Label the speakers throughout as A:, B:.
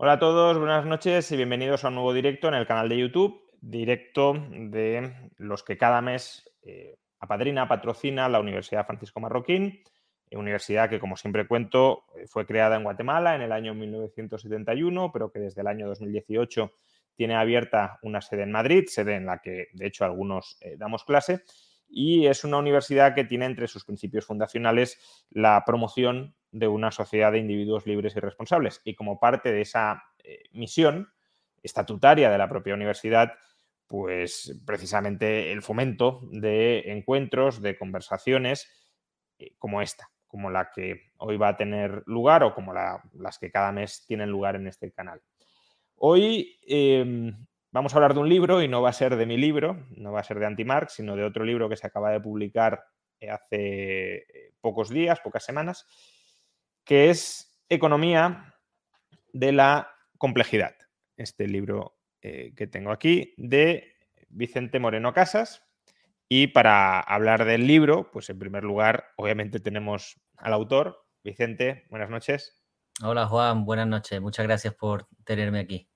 A: Hola a todos, buenas noches y bienvenidos a un nuevo directo en el canal de YouTube, directo de los que cada mes eh, apadrina, patrocina la Universidad Francisco Marroquín, eh, universidad que como siempre cuento eh, fue creada en Guatemala en el año 1971, pero que desde el año 2018 tiene abierta una sede en Madrid, sede en la que de hecho algunos damos clase, y es una universidad que tiene entre sus principios fundacionales la promoción de una sociedad de individuos libres y responsables. Y como parte de esa eh, misión estatutaria de la propia universidad, pues precisamente el fomento de encuentros, de conversaciones eh, como esta, como la que hoy va a tener lugar o como las que cada mes tienen lugar en este canal. Hoy em, vamos a hablar de un libro y no va a ser de mi libro, no va a ser de Antimarx, sino de otro libro que se acaba de publicar eh, hace eh, pocos días, pocas semanas, que es Economía de la complejidad. Este libro eh, que tengo aquí de Vicente Moreno Casas. Y para hablar del libro, pues en primer lugar, obviamente tenemos al autor. Vicente, buenas noches.
B: Hola Juan, buenas noches. Muchas gracias por tenerme aquí.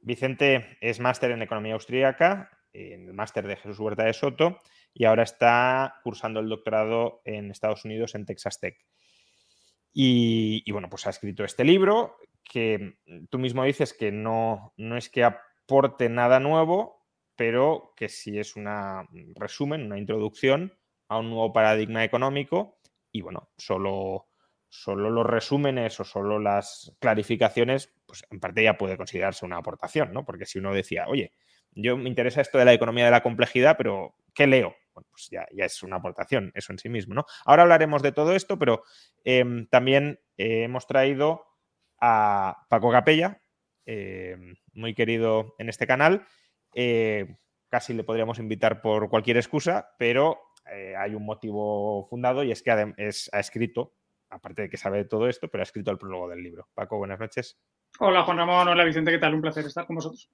A: Vicente es máster en economía austríaca, en el máster de Jesús Huerta de Soto, y ahora está cursando el doctorado en Estados Unidos en Texas Tech. Y, bueno, pues ha escrito este libro que tú mismo dices que no, no es que aporte nada nuevo, pero que sí es un resumen, una introducción a un nuevo paradigma económico. Y bueno, solo solo los resúmenes o solo las clarificaciones, pues en parte ya puede considerarse una aportación, ¿no? Porque si uno decía, oye, yo me interesa esto de la economía de la complejidad, pero ¿qué leo? Bueno, pues ya, es una aportación, eso en sí mismo, ¿no? Ahora hablaremos de todo esto, pero em, también eh, hemos traído a Paco Capella, em, muy querido en este canal. Eh, casi le podríamos invitar por cualquier excusa, pero eh, hay un motivo fundado y es que ha escrito aparte de que sabe de todo esto, pero ha escrito el prólogo del libro. Paco, buenas noches.
C: Hola Juan Ramón, hola Vicente, ¿qué tal? Un placer estar con vosotros.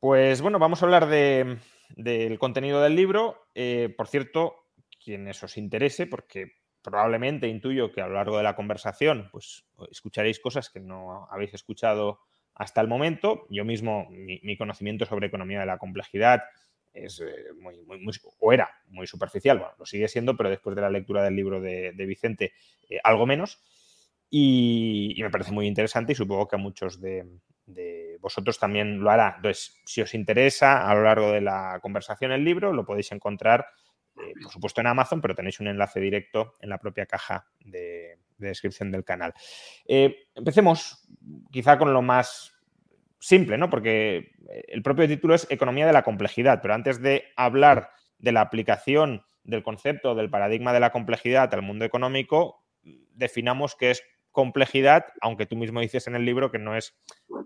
A: Pues bueno, vamos a hablar del contenido del libro. Eh, por cierto, quienes os interese, porque probablemente intuyo que a lo largo de la conversación pues escucharéis cosas que no habéis escuchado hasta el momento. Yo mismo, mi conocimiento sobre economía de la complejidad es eh, muy, muy, o era muy superficial, bueno, lo sigue siendo, pero después de la lectura del libro de, Vicente, eh, algo menos. Y, me parece muy interesante y supongo que a muchos de, vosotros también lo hará. Entonces, si os interesa a lo largo de la conversación el libro, lo podéis encontrar, eh, por supuesto, en Amazon, pero tenéis un enlace directo en la propia caja de, descripción del canal. empecemos quizá con lo más simple, ¿no? Porque eh, el propio título es Economía de la complejidad, pero antes de hablar de la aplicación del concepto del paradigma de la complejidad al mundo económico, definamos qué es complejidad, aunque tú mismo dices en el libro que no es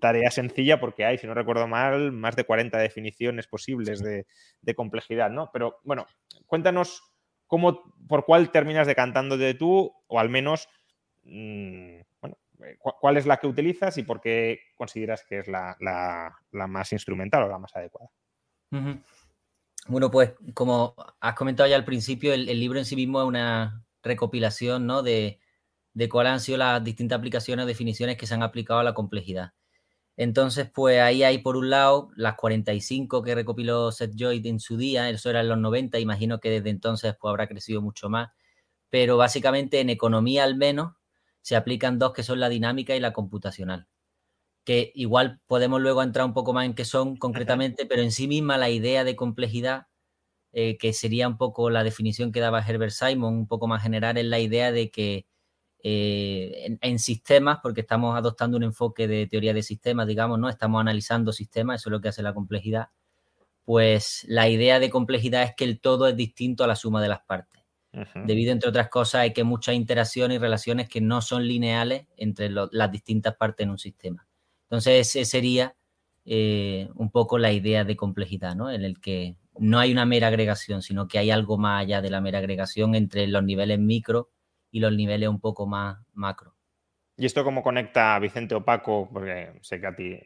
A: tarea sencilla porque hay, si no recuerdo mal, más de 40 definiciones posibles de, complejidad, ¿no? Pero bueno, cuéntanos cómo, por cuál terminas decantándote tú, o al menos, mm, bueno, eh, cuál es la que utilizas y por qué consideras que es la, más instrumental o la más adecuada.
B: Bueno, pues como has comentado ya al principio, el, libro en sí mismo es una recopilación ¿no? de, de cuáles han sido las distintas aplicaciones o definiciones que se han aplicado a la complejidad. Entonces, pues ahí hay por un lado las 45 que recopiló Seth Joy en su día, eso era en los 90, imagino que desde entonces pues habrá crecido mucho más, pero básicamente en economía al menos se aplican dos que son la dinámica y la computacional. Que igual podemos luego entrar un poco más en qué son concretamente, pero en sí misma la idea de complejidad, eh, que sería un poco la definición que daba Herbert Simon, un poco más general, es la idea de que eh, en, sistemas, porque estamos adoptando un enfoque de teoría de sistemas, digamos, ¿no? Estamos analizando sistemas, eso es lo que hace la complejidad. Pues la idea de complejidad es que el todo es distinto a la suma de las partes. debido, entre otras cosas, a que hay muchas interacciones y relaciones que no son lineales entre las distintas partes en un sistema. Entonces, ese sería eh, un poco la idea de complejidad, ¿no? En el que no hay una mera agregación, sino que hay algo más allá de la mera agregación entre los niveles micro y los niveles un poco más macro.
A: ¿Y esto cómo conecta a Vicente Opaco? Porque sé que a ti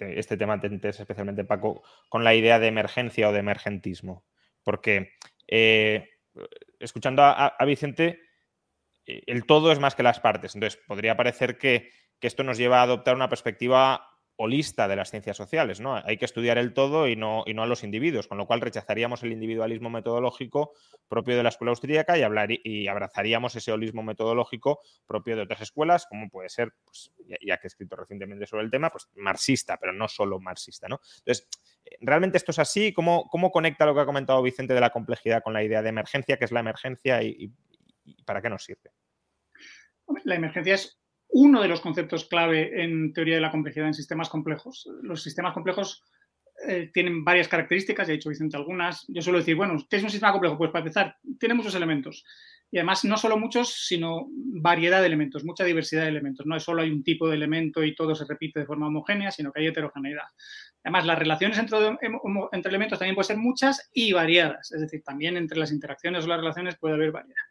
A: este tema te interesa especialmente, Paco, con la idea de emergencia o de emergentismo. Porque eh, escuchando a, Vicente, eh, el todo es más que las partes. Entonces, podría parecer que, que esto nos lleva a adoptar una perspectiva holista de las ciencias sociales, ¿no? Hay que estudiar el todo y no, y no a los individuos, con lo cual rechazaríamos el individualismo metodológico propio de la escuela austríaca y, hablar, y abrazaríamos ese holismo metodológico propio de otras escuelas, como puede ser, pues, ya, que he escrito recientemente sobre el tema, pues marxista, pero no solo marxista, ¿no? Entonces, ¿realmente esto es así? ¿Cómo, cómo conecta lo que ha comentado Vicente de la complejidad con la idea de emergencia, que es la emergencia y, y para qué nos sirve?
C: La emergencia es uno de los conceptos clave en teoría de la complejidad en sistemas complejos. Los sistemas complejos eh, tienen varias características, ya he dicho Vicente algunas. Yo suelo decir, bueno, ¿qué es un sistema complejo? Pues para empezar, tiene muchos elementos. Y además, no solo muchos, sino variedad de elementos, mucha diversidad de elementos. No es solo hay un tipo de elemento y todo se repite de forma homogénea, sino que hay heterogeneidad. Además, las relaciones entre, entre elementos también pueden ser muchas y variadas. Es decir, también entre las interacciones o las relaciones puede haber variedad.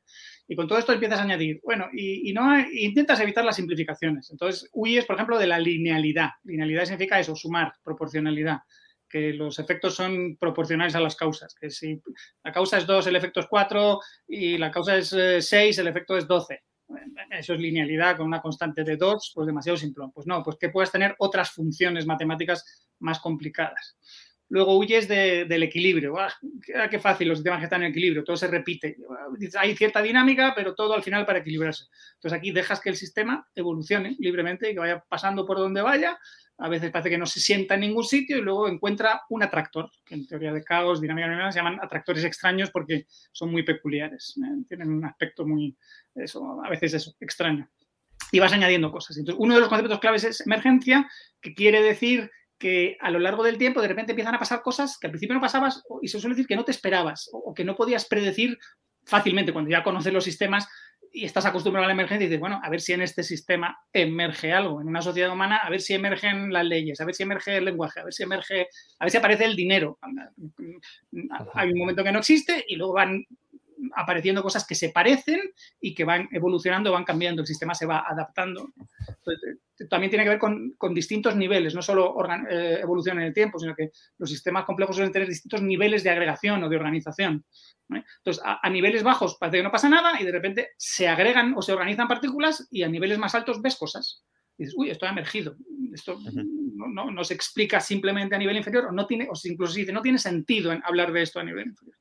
C: Y con todo esto empiezas a añadir, bueno, y, no intentas evitar las simplificaciones. Entonces, huyes, por ejemplo, de la linealidad. Linealidad significa eso, sumar, proporcionalidad que los efectos son proporcionales a las causas, que si la causa es 2, el efecto es 4 y la causa es 6, eh, el efecto es 12. Eso es linealidad con una constante de 2, pues demasiado simple. Pues no, pues que puedes tener otras funciones matemáticas más complicadas luego huyes del equilibrio. ¡Ah, qué fácil los sistemas que están en equilibrio, todo se repite. Hay cierta dinámica, pero todo al final para equilibrarse. Entonces aquí dejas que el sistema evolucione libremente y que vaya pasando por donde vaya. A veces parece que no se sienta en ningún sitio y luego encuentra un atractor, en teoría de caos, dinámica se llaman atractores extraños porque son muy peculiares. ¿eh? Tienen un aspecto muy, eso, a veces eso, extraño. Y vas añadiendo cosas. Entonces, uno de los conceptos claves es emergencia, que quiere decir que a lo largo del tiempo de repente empiezan a pasar cosas que al principio no pasabas y se suele decir que no te esperabas o, que no podías predecir fácilmente cuando ya conoces los sistemas y estás acostumbrado a la emergencia y dices, bueno, a ver si en este sistema emerge algo, en una sociedad humana, a ver si emergen las leyes, a ver si emerge el lenguaje, a ver si emerge, a ver si aparece el dinero. Hay un momento que no existe y luego van apareciendo cosas que se parecen y que van evolucionando, van cambiando, el sistema se va adaptando. También tiene que ver con, distintos niveles, no solo eh, evolución en el tiempo, sino que los sistemas complejos suelen tener distintos niveles de agregación o de organización. Entonces, a, niveles bajos parece que no pasa nada y de repente se agregan o se organizan partículas y a niveles más altos ves cosas. Y dices, uy, esto ha emergido. Esto no, se explica simplemente a nivel inferior o, no tiene, o incluso se dice, no tiene sentido en hablar de esto a nivel inferior.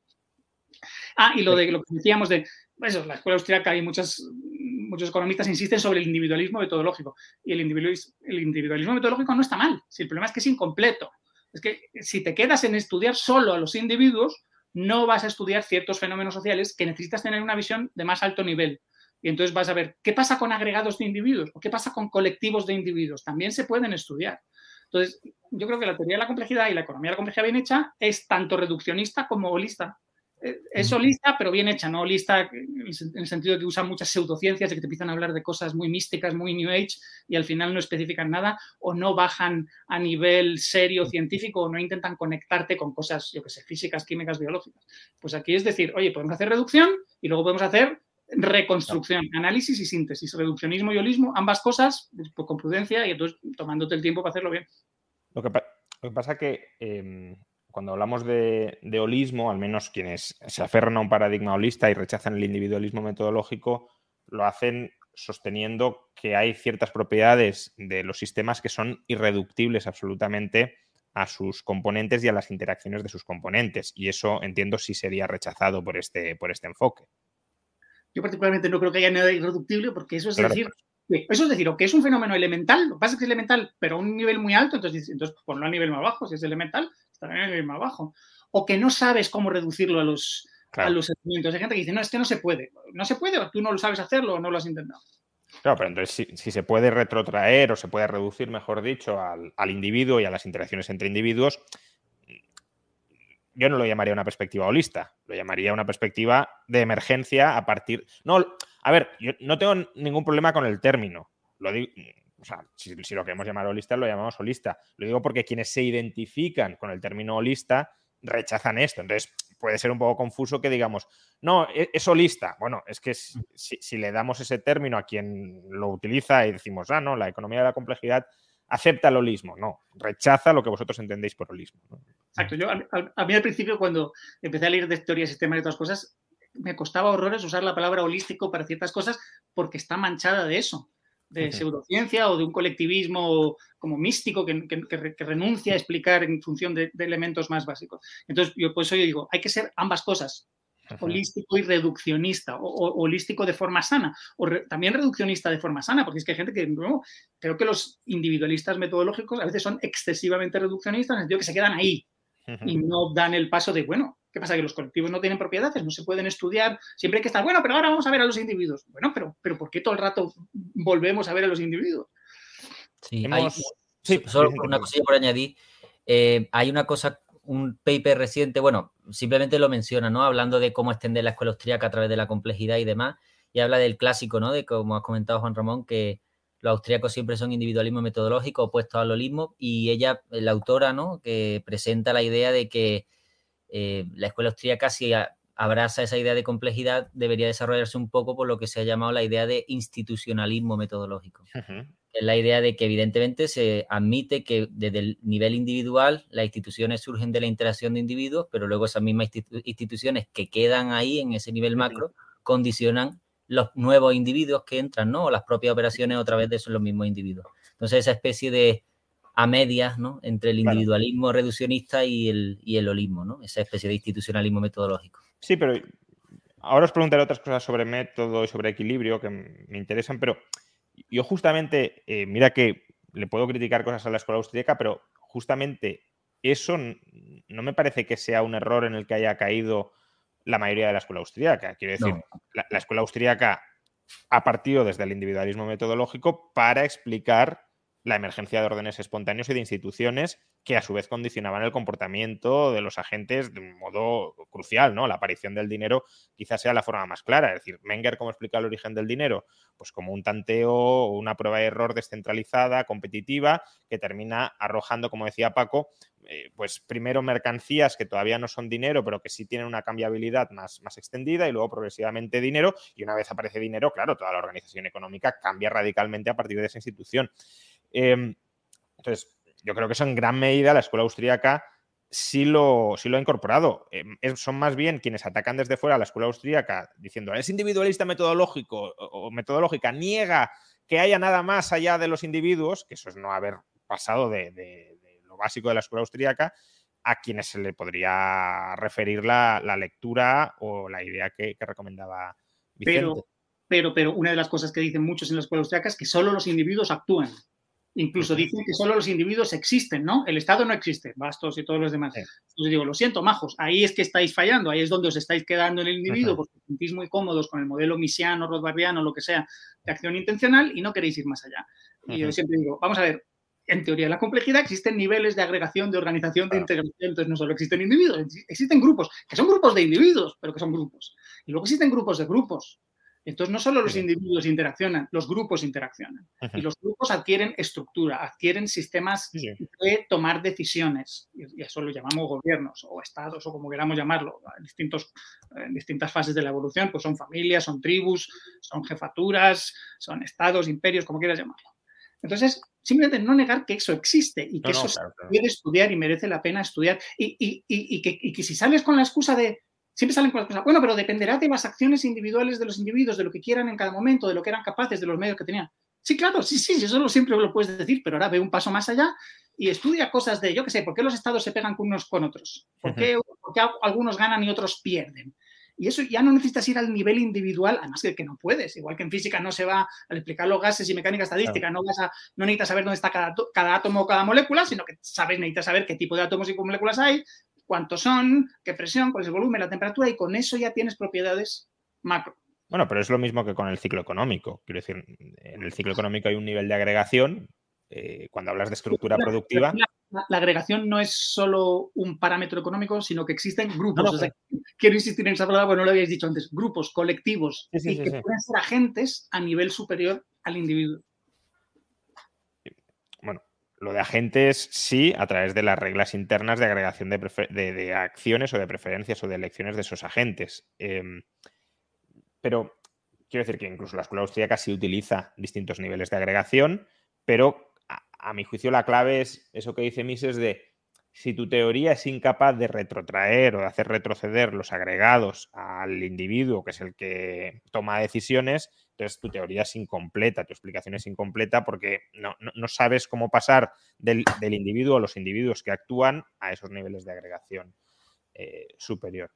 C: Ah, y lo de lo que decíamos de eso, la escuela austríaca hay muchas, muchos economistas insisten sobre el individualismo metodológico. Y el individualismo, el individualismo metodológico no está mal. Si el problema es que es incompleto. Es que si te quedas en estudiar solo a los individuos, no vas a estudiar ciertos fenómenos sociales que necesitas tener una visión de más alto nivel. Y entonces vas a ver qué pasa con agregados de individuos o qué pasa con colectivos de individuos. También se pueden estudiar. Entonces, yo creo que la teoría de la complejidad y la economía de la complejidad bien hecha es tanto reduccionista como holista es holista, pero bien hecha, no holista en el sentido de que usa muchas pseudociencias, de que te empiezan a hablar de cosas muy místicas, muy New Age, y al final no especifican nada, o no bajan a nivel serio científico, o no intentan conectarte con cosas, yo que sé, físicas, químicas, biológicas. Pues aquí es decir, oye, podemos hacer reducción y luego podemos hacer reconstrucción, análisis y síntesis, reduccionismo y holismo, ambas cosas pues, con prudencia y entonces tomándote el tiempo para hacerlo bien.
A: Lo que, pasa que em, cuando hablamos de, holismo, al menos quienes se aferran a un paradigma holista y rechazan el individualismo metodológico, lo hacen sosteniendo que hay ciertas propiedades de los sistemas que son irreductibles absolutamente a sus componentes y a las interacciones de sus componentes. Y eso entiendo si sería rechazado por este, por este enfoque.
C: Yo particularmente no creo que haya nada irreductible porque eso es decir, eso es decir, o que es un fenómeno elemental, lo que pasa es que es elemental, pero a un nivel muy alto, entonces, entonces ponlo a nivel más bajo, si es elemental, estará en el más bajo. O que no sabes cómo reducirlo a los, a los elementos. Hay gente que dice, no, es que no se puede. No se puede, o tú no lo sabes hacerlo o no lo has intentado.
A: Claro, pero entonces si, se puede retrotraer o se puede reducir, mejor dicho, al, individuo y a las interacciones entre individuos, yo no lo llamaría una perspectiva holista, lo llamaría una perspectiva de emergencia a partir... No, a ver, yo no tengo ningún problema con el término. Lo digo, o sea, si, lo queremos llamar holista, lo llamamos holista. Lo digo porque quienes se identifican con el término holista rechazan esto. Entonces, puede ser un poco confuso que digamos, no, e, es, holista. Bueno, es que si, si, le damos ese término a quien lo utiliza y decimos, ah, no, la economía de la complejidad acepta el holismo. No, rechaza lo que vosotros entendéis por holismo.
C: Exacto. Yo, a, mí al principio, cuando empecé a leer de teoría sistemas y otras cosas, me costaba horrores usar la palabra holístico para ciertas cosas porque está manchada de eso, de pseudociencia o de un colectivismo como místico que, renuncia a explicar en función de, elementos más básicos. Entonces, yo por eso yo digo, hay que ser ambas cosas, holístico y reduccionista, o, holístico de forma sana, o también reduccionista de forma sana, porque es que hay gente que, no, creo que los individualistas metodológicos a veces son excesivamente reduccionistas, en el sentido que se quedan ahí y no dan el paso de, bueno, ¿qué pasa? Que los colectivos no tienen propiedades, no se pueden estudiar, siempre hay que estar, bueno, pero ahora vamos a ver a los individuos. Bueno, pero, pero ¿por qué todo el rato volvemos a ver a los individuos?
B: Sí, sí solo una cosilla por añadir. Eh, hay una cosa un paper reciente, bueno, simplemente lo menciona, ¿no? Hablando de cómo extender la escuela austríaca a través de la complejidad y demás, y habla del clásico, ¿no? De como has comentado Juan Ramón, que los austríacos siempre son individualismo metodológico opuestos al holismo, y ella, la autora, ¿no? Que presenta la idea de que eh, la escuela austríaca, si abraza esa idea de complejidad, debería desarrollarse un poco por lo que se ha llamado la idea de institucionalismo metodológico es la idea de que evidentemente se admite que desde el nivel individual las instituciones surgen de la interacción de individuos, pero luego esas mismas instituciones que quedan ahí en ese nivel macro condicionan los nuevos individuos que entran, ¿no? O las propias operaciones otra vez de esos los mismos individuos. Entonces esa especie de a medias, ¿no? Entre el individualismo reduccionista y el, y el holismo, ¿no? Esa especie de institucionalismo metodológico.
A: Sí, pero ahora os preguntaré otras cosas sobre método y sobre equilibrio que me interesan, pero yo justamente, eh, mira que le puedo criticar cosas a la escuela austríaca, pero justamente eso no me parece que sea un error en el que haya caído la mayoría de la escuela austríaca. Quiero decir, la, la, escuela austríaca ha partido desde el individualismo metodológico para explicar la emergencia de órdenes espontáneos y de instituciones que a su vez condicionaban el comportamiento de los agentes de un modo crucial, ¿no? La aparición del dinero quizás sea la forma más clara. Es decir, Menger, ¿cómo explica el origen del dinero? Pues como un tanteo o una prueba de error descentralizada, competitiva, que termina arrojando, como decía Paco, eh, pues primero mercancías que todavía no son dinero, pero que sí tienen una cambiabilidad más, más extendida y luego progresivamente dinero. Y una vez aparece dinero, claro, toda la organización económica cambia radicalmente a partir de esa institución. Em, entonces, yo creo que eso en gran medida la escuela austríaca sí lo, sí lo ha incorporado. Em, son más bien quienes atacan desde fuera a la escuela austríaca diciendo es individualista metodológico o, metodológica, niega que haya nada más allá de los individuos, que eso es no haber pasado de, lo básico de la escuela austríaca, a quienes se le podría referir la, lectura o la idea que, recomendaba Vicente.
C: Pero, pero, pero una de las cosas que dicen muchos en la escuela austríaca es que solo los individuos actúan. Incluso dicen que solo los individuos existen, ¿no? El Estado no existe, Bastos y todos los demás. Entonces digo, lo siento, majos, ahí es que estáis fallando, ahí es donde os estáis quedando en el individuo, porque os sentís muy cómodos con el modelo misiano, rothbardiano, lo que sea, de acción intencional y no queréis ir más allá. Y yo siempre digo, vamos a ver, en teoría de la complejidad existen niveles de agregación, de organización, de integración, entonces no solo existen individuos, existen grupos, que son grupos de individuos, pero que son grupos. Y luego existen grupos de grupos, entonces, no solo los individuos interaccionan, los grupos interaccionan. Y los grupos adquieren estructura, adquieren sistemas de tomar decisiones. Y eso lo llamamos gobiernos o estados o como queramos llamarlo. En, distintos, en distintas fases de la evolución, pues son familias, son tribus, son jefaturas, son estados, imperios, como quieras llamarlo. Entonces, simplemente no negar que eso existe y que eso se puede estudiar y merece la pena estudiar. Y, y, y, que, y, que, si sales con la excusa de siempre salen con las cosas, bueno, pero dependerá de las acciones individuales de los individuos, de lo que quieran en cada momento, de lo que eran capaces, de los medios que tenían. Sí, claro, sí, sí, eso siempre lo puedes decir, pero ahora ve un paso más allá y estudia cosas de, yo qué sé, ¿por qué los estados se pegan unos con otros? ¿Por qué, algunos ganan y otros pierden? Y eso ya no necesitas ir al nivel individual, además que, que no puedes. Igual que en física no se va a explicar los gases y mecánica estadística, no, vas a, no necesitas saber dónde está cada, cada átomo o cada molécula, sino que sabes, necesitas saber qué tipo de átomos y moléculas hay, cuántos son, qué presión, cuál es el volumen, la temperatura, y con eso ya tienes propiedades macro.
A: Bueno, pero es lo mismo que con el ciclo económico. Quiero decir, en el ciclo económico hay un nivel de agregación. Eh, cuando hablas de estructura productiva.
C: la, agregación no es solo un parámetro económico, sino que existen grupos. quiero insistir en esa palabra porque no lo habíais dicho antes. Grupos, colectivos, y que pueden ser agentes a nivel superior al individuo.
A: Lo de agentes sí, a través de las reglas internas de agregación de, acciones o de preferencias o de elecciones de esos agentes. Em, pero quiero decir que incluso la escuela austríaca sí utiliza distintos niveles de agregación, pero a, mi juicio la clave es eso que dice Mises de si tu teoría es incapaz de retrotraer o de hacer retroceder los agregados al individuo, que es el que toma decisiones, entonces tu teoría es incompleta, tu explicación es incompleta porque no, sabes cómo pasar del, individuo a los individuos que actúan a esos niveles de agregación eh, superior.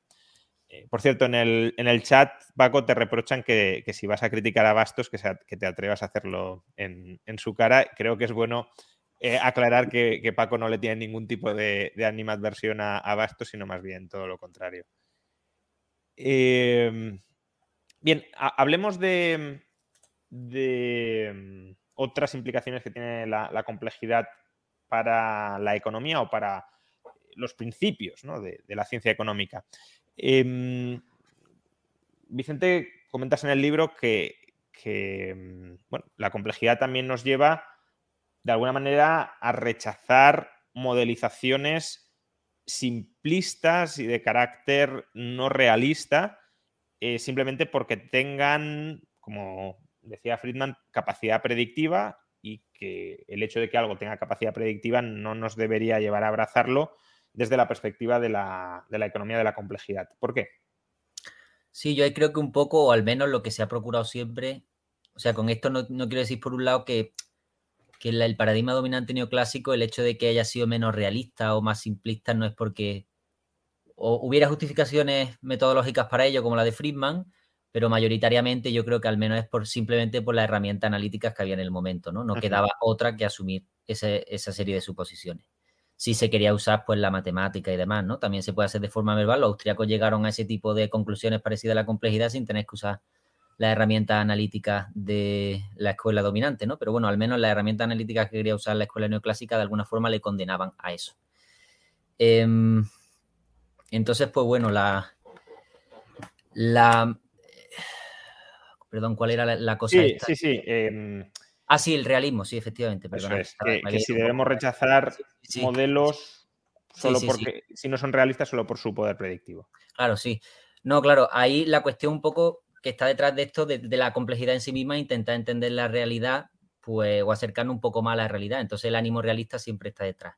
A: Eh, por cierto, en el, en el, chat, Paco, te reprochan que, si vas a criticar a Bastos, que, que te atrevas a hacerlo en, su cara. Creo que es bueno eh, aclarar que, Paco no le tiene ningún tipo de, animadversión a, Bastos, sino más bien todo lo contrario. Em, bien, hablemos de, de, otras implicaciones que tiene la, complejidad para la economía o para los principios de, de la ciencia económica. Em, Vicente, comentas en el libro que, em, la complejidad también nos lleva de alguna manera a rechazar modelizaciones simplistas y de carácter no realista, eh, simplemente porque tengan, como decía Friedman, capacidad predictiva y que el hecho de que algo tenga capacidad predictiva no nos debería llevar a abrazarlo, desde la perspectiva de la, economía de la complejidad. ¿Por qué?
B: Sí, yo creo que un poco, o al menos lo que se ha procurado siempre, o sea, con esto no, quiero decir por un lado que, el paradigma dominante neoclásico, el hecho de que haya sido menos realista o más simplista, no es porque hubiera justificaciones metodológicas para ello, como la de Friedman, pero mayoritariamente yo creo que al menos es por simplemente por las herramientas analíticas que había en el momento, ¿no? No quedaba otra que asumir esa serie de suposiciones si se quería usar pues la matemática y demás, ¿no? También se puede hacer de forma verbal. Los austriacos llegaron a ese tipo de conclusiones parecidas a la complejidad sin tener que usar las herramientas analíticas de la escuela dominante, ¿no? Pero bueno, al menos las herramientas analíticas que quería usar la escuela neoclásica de alguna forma le condenaban a eso. Em, entonces, pues bueno, la, la perdón, ¿cuál era la, cosa?
A: Sí, sí, sí. Em,
B: Ah, sí, el realismo, sí, efectivamente.
A: Eso es, que, si debemos rechazar modelos solo porque, si no son realistas, solo por su poder predictivo.
B: Claro, sí. No, claro, ahí la cuestión un poco que está detrás de esto, de, la complejidad en sí misma, intentar entender la realidad, pues, o acercarnos un poco más a la realidad. Entonces el ánimo realista siempre está detrás.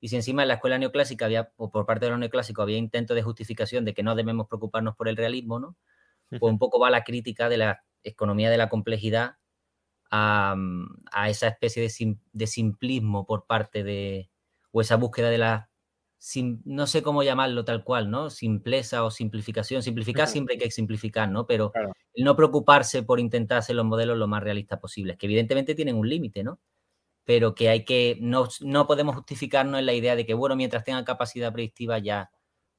B: Y si encima en la escuela neoclásica había, o por parte de los neoclásicos, había intento de justificación de que no debemos preocuparnos por el realismo, ¿no? Pues un poco va la crítica de la economía de la complejidad a, esa especie de, simplismo por parte de, o esa búsqueda de la, no sé cómo llamarlo tal cual, ¿no? Simpleza o simplificación. Simplificar siempre hay que simplificar, ¿no? Pero el no preocuparse por intentar hacer los modelos lo más realistas posibles, que evidentemente tienen un límite, ¿no? Pero que hay que, no, no podemos justificarnos en la idea de que, bueno, mientras tenga capacidad predictiva ya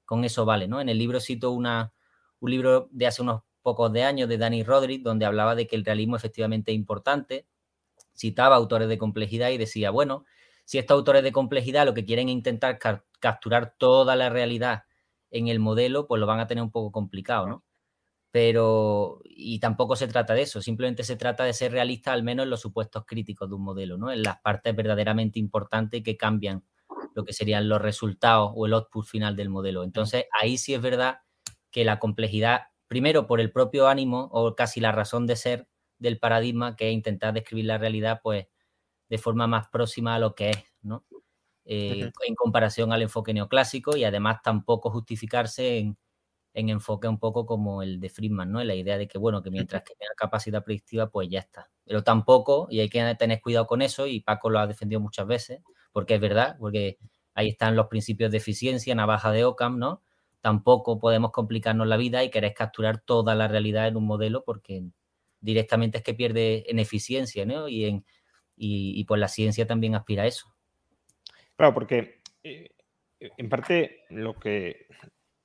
B: con eso vale, ¿no? En el libro cito una, un libro de hace unos pocos de años de Danny Roderick, donde hablaba de que el realismo efectivamente es importante, citaba autores de complejidad y decía, bueno, si estos autores de complejidad lo que quieren es intentar capturar toda la realidad en el modelo, pues lo van a tener un poco complicado, ¿no? Pero, y tampoco se trata de eso, simplemente se trata de ser realista al menos en los supuestos críticos de un modelo, ¿no? En las partes verdaderamente importantes que cambian lo que serían los resultados o el output final del modelo. Entonces, ahí sí es verdad que la complejidad primero por el propio ánimo o casi la razón de ser del paradigma, que es intentar describir la realidad pues de forma más próxima a lo que es, ¿no? Eh, en comparación al enfoque neoclásico y además tampoco justificarse en, en, enfoque un poco como el de Friedman, ¿no? la idea de que, bueno, que mientras que tenga capacidad predictiva, pues ya está. Pero tampoco, y hay que tener cuidado con eso, y Paco lo ha defendido muchas veces, porque es verdad, porque ahí están los principios de eficiencia, navaja de Ockham, ¿no? tampoco podemos complicarnos la vida y querer capturar toda la realidad en un modelo porque directamente es que pierde en eficiencia, ¿no? Y, en, y, pues la ciencia también aspira a eso.
A: Claro, porque eh, en parte lo que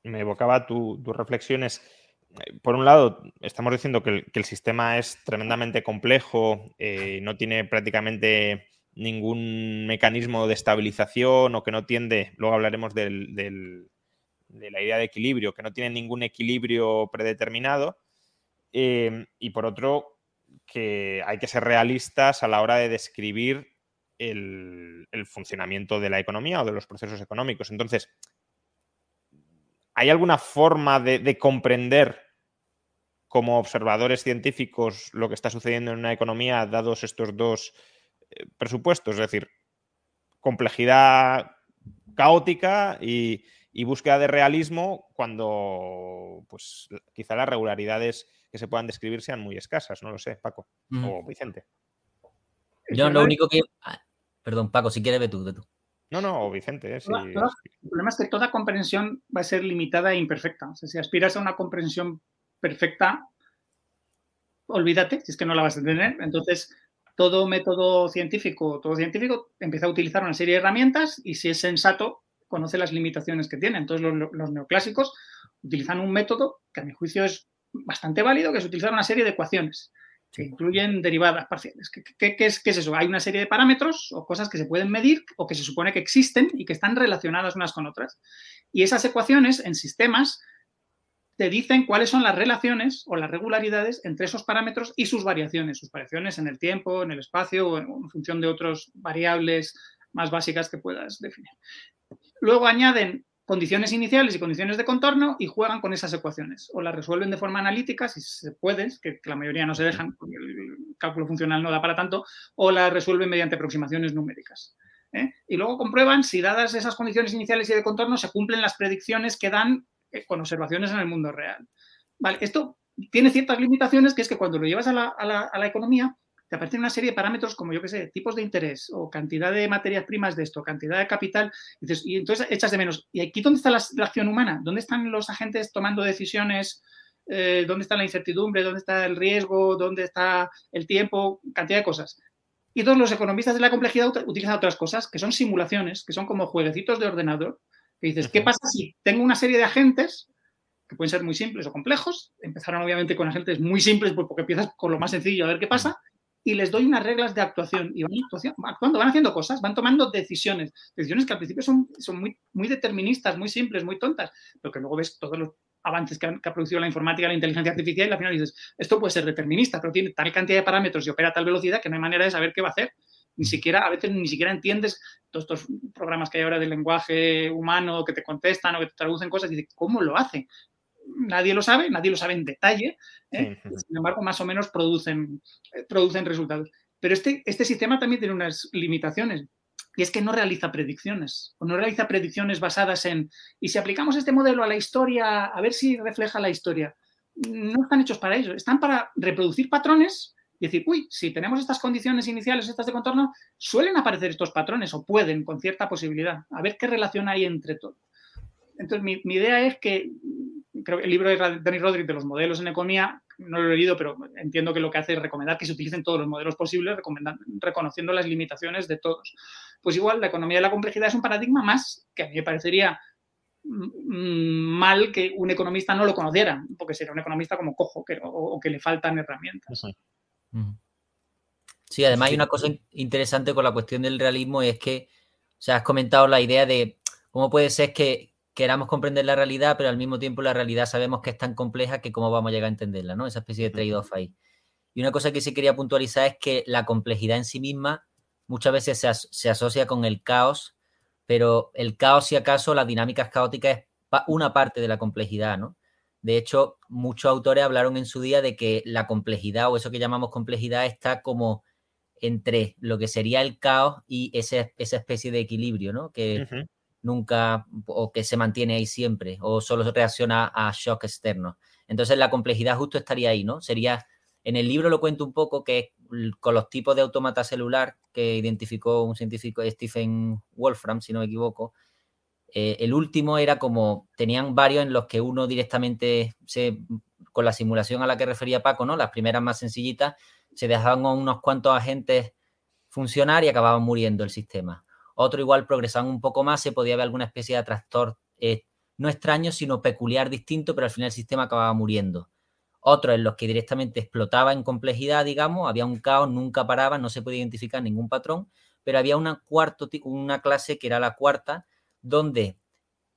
A: me evocaba tu, tu reflexión es, eh, por un lado, estamos diciendo que el, sistema es tremendamente complejo, eh, no tiene prácticamente ningún mecanismo de estabilización o que no tiende, luego hablaremos de la idea de equilibrio, que no tiene ningún equilibrio predeterminado. Y por otro, que hay que ser realistas a la hora de describir el, funcionamiento de la economía o de los procesos económicos. Entonces, ¿hay alguna forma de, comprender como observadores científicos lo que está sucediendo en una economía dados estos dos eh, presupuestos? Es decir, complejidad caótica y, búsqueda de realismo cuando pues quizá las regularidades que se puedan describir sean muy escasas, no lo sé, Paco o Vicente.
B: Yo lo único que ah, Perdón, Paco, si quieres, ve tú, ve tú.
A: No, no, Vicente. Eh,
C: el problema es que toda comprensión va a ser limitada e imperfecta. O sea, si aspiras a una comprensión perfecta, olvídate, si es que no la vas a tener. Entonces, todo método científico, todo científico empieza a utilizar una serie de herramientas y si es sensato, conoce las limitaciones que tiene. Entonces, los, los neoclásicos utilizan un método que a mi juicio es bastante válido, que es utilizar una serie de ecuaciones que incluyen derivadas parciales. ¿Qué, es, eso? Hay una serie de parámetros o cosas que se pueden medir o que se supone que existen y que están relacionadas unas con otras. Y esas ecuaciones en sistemas te dicen cuáles son las relaciones o las regularidades entre esos parámetros y sus variaciones, sus variaciones en el tiempo, en el espacio o en función de otras variables más básicas que puedas definir. Luego añaden condiciones iniciales y condiciones de contorno y juegan con esas ecuaciones. O las resuelven de forma analítica, si se puede, que, la mayoría no se dejan, porque el cálculo funcional no da para tanto, o las resuelven mediante aproximaciones numéricas. ¿eh? Y luego comprueban si dadas esas condiciones iniciales y de contorno se cumplen las predicciones que dan eh, con observaciones en el mundo real. Esto tiene ciertas limitaciones, que es que cuando lo llevas a la economía, te aparecen una serie de parámetros como, yo qué sé, tipos de interés o cantidad de materias primas de esto, cantidad de capital, y, entonces echas de menos. ¿Y aquí dónde está la, acción humana? ¿Dónde están los agentes tomando decisiones? Eh, ¿Dónde está la incertidumbre? ¿Dónde está el riesgo? ¿Dónde está el tiempo? Cantidad de cosas. Y todos los economistas de la complejidad utilizan otras cosas, que son simulaciones, que son como jueguecitos de ordenador, que dices, ¿qué pasa si tengo una serie de agentes que pueden ser muy simples o complejos? Empezaron obviamente con agentes muy simples pues, porque empiezas con lo más sencillo a ver qué pasa y les doy unas reglas de actuación y van actuando, van haciendo cosas, van tomando decisiones, decisiones que al principio son, son muy, muy deterministas, muy simples, muy tontas, pero que luego ves todos los avances que, ha producido la informática, la inteligencia artificial y al final dices, esto puede ser determinista, pero tiene tal cantidad de parámetros y opera a tal velocidad que no hay manera de saber qué va a hacer. Ni mm. siquiera, a veces ni siquiera entiendes todos estos programas que hay ahora de lenguaje humano que te contestan o que te traducen cosas y dices, ¿cómo lo hace? Nadie lo sabe, nadie lo sabe en detalle, ¿eh? sin embargo, más o menos producen, eh, producen resultados. Pero este, este sistema también tiene unas limitaciones. Y es que no realiza predicciones, o no realiza predicciones basadas en, y si aplicamos este modelo a la historia, a ver si refleja la historia. No están hechos para ello, están para reproducir patrones y decir, uy, si tenemos estas condiciones iniciales, estas de contorno, suelen aparecer estos patrones o pueden con cierta posibilidad. A ver qué relación hay entre todo. Entonces, mi, mi idea es que creo que el libro de Danny Roderick de los modelos en economía, no lo he leído, pero entiendo que lo que hace es recomendar que se utilicen todos los modelos posibles, reconociendo las limitaciones de todos. Pues igual, la economía de la complejidad es un paradigma más que a mí me parecería mal que un economista no lo conociera, porque sería un economista como cojo o, que le faltan herramientas.
B: Sí, además hay una cosa interesante con la cuestión del realismo y es que, o sea, has comentado la idea de cómo puede ser que, queramos comprender la realidad, pero al mismo tiempo la realidad sabemos que es tan compleja que cómo vamos a llegar a entenderla, ¿no? Esa especie de trade-off ahí. Y una cosa que sí quería puntualizar es que la complejidad en sí misma muchas veces se, asocia con el caos, pero el caos, si acaso, las dinámicas caóticas es una parte de la complejidad, ¿no? De hecho, muchos autores hablaron en su día de que la complejidad o eso que llamamos complejidad está como entre lo que sería el caos y esa especie de equilibrio, ¿no? Que, nunca o que se mantiene ahí siempre o solo reacciona a shock externos. Entonces la complejidad justo estaría ahí, ¿no? Sería, en el libro lo cuento un poco que con los tipos de automata celular que identificó un científico Stephen Wolfram, si no me equivoco, eh, el último era como, tenían varios en los que uno directamente se, con la simulación a la que refería Paco, ¿no? Las primeras más sencillitas, se dejaban unos cuantos agentes funcionar y acababan muriendo el sistema. Otro igual progresaban un poco más, se podía ver alguna especie de tractor eh, no extraño, sino peculiar, distinto, pero al final el sistema acababa muriendo. Otros en los que directamente explotaba en complejidad, digamos, había un caos, nunca paraba, no se podía identificar ningún patrón, pero había una, cuarto, una clase que era la cuarta, donde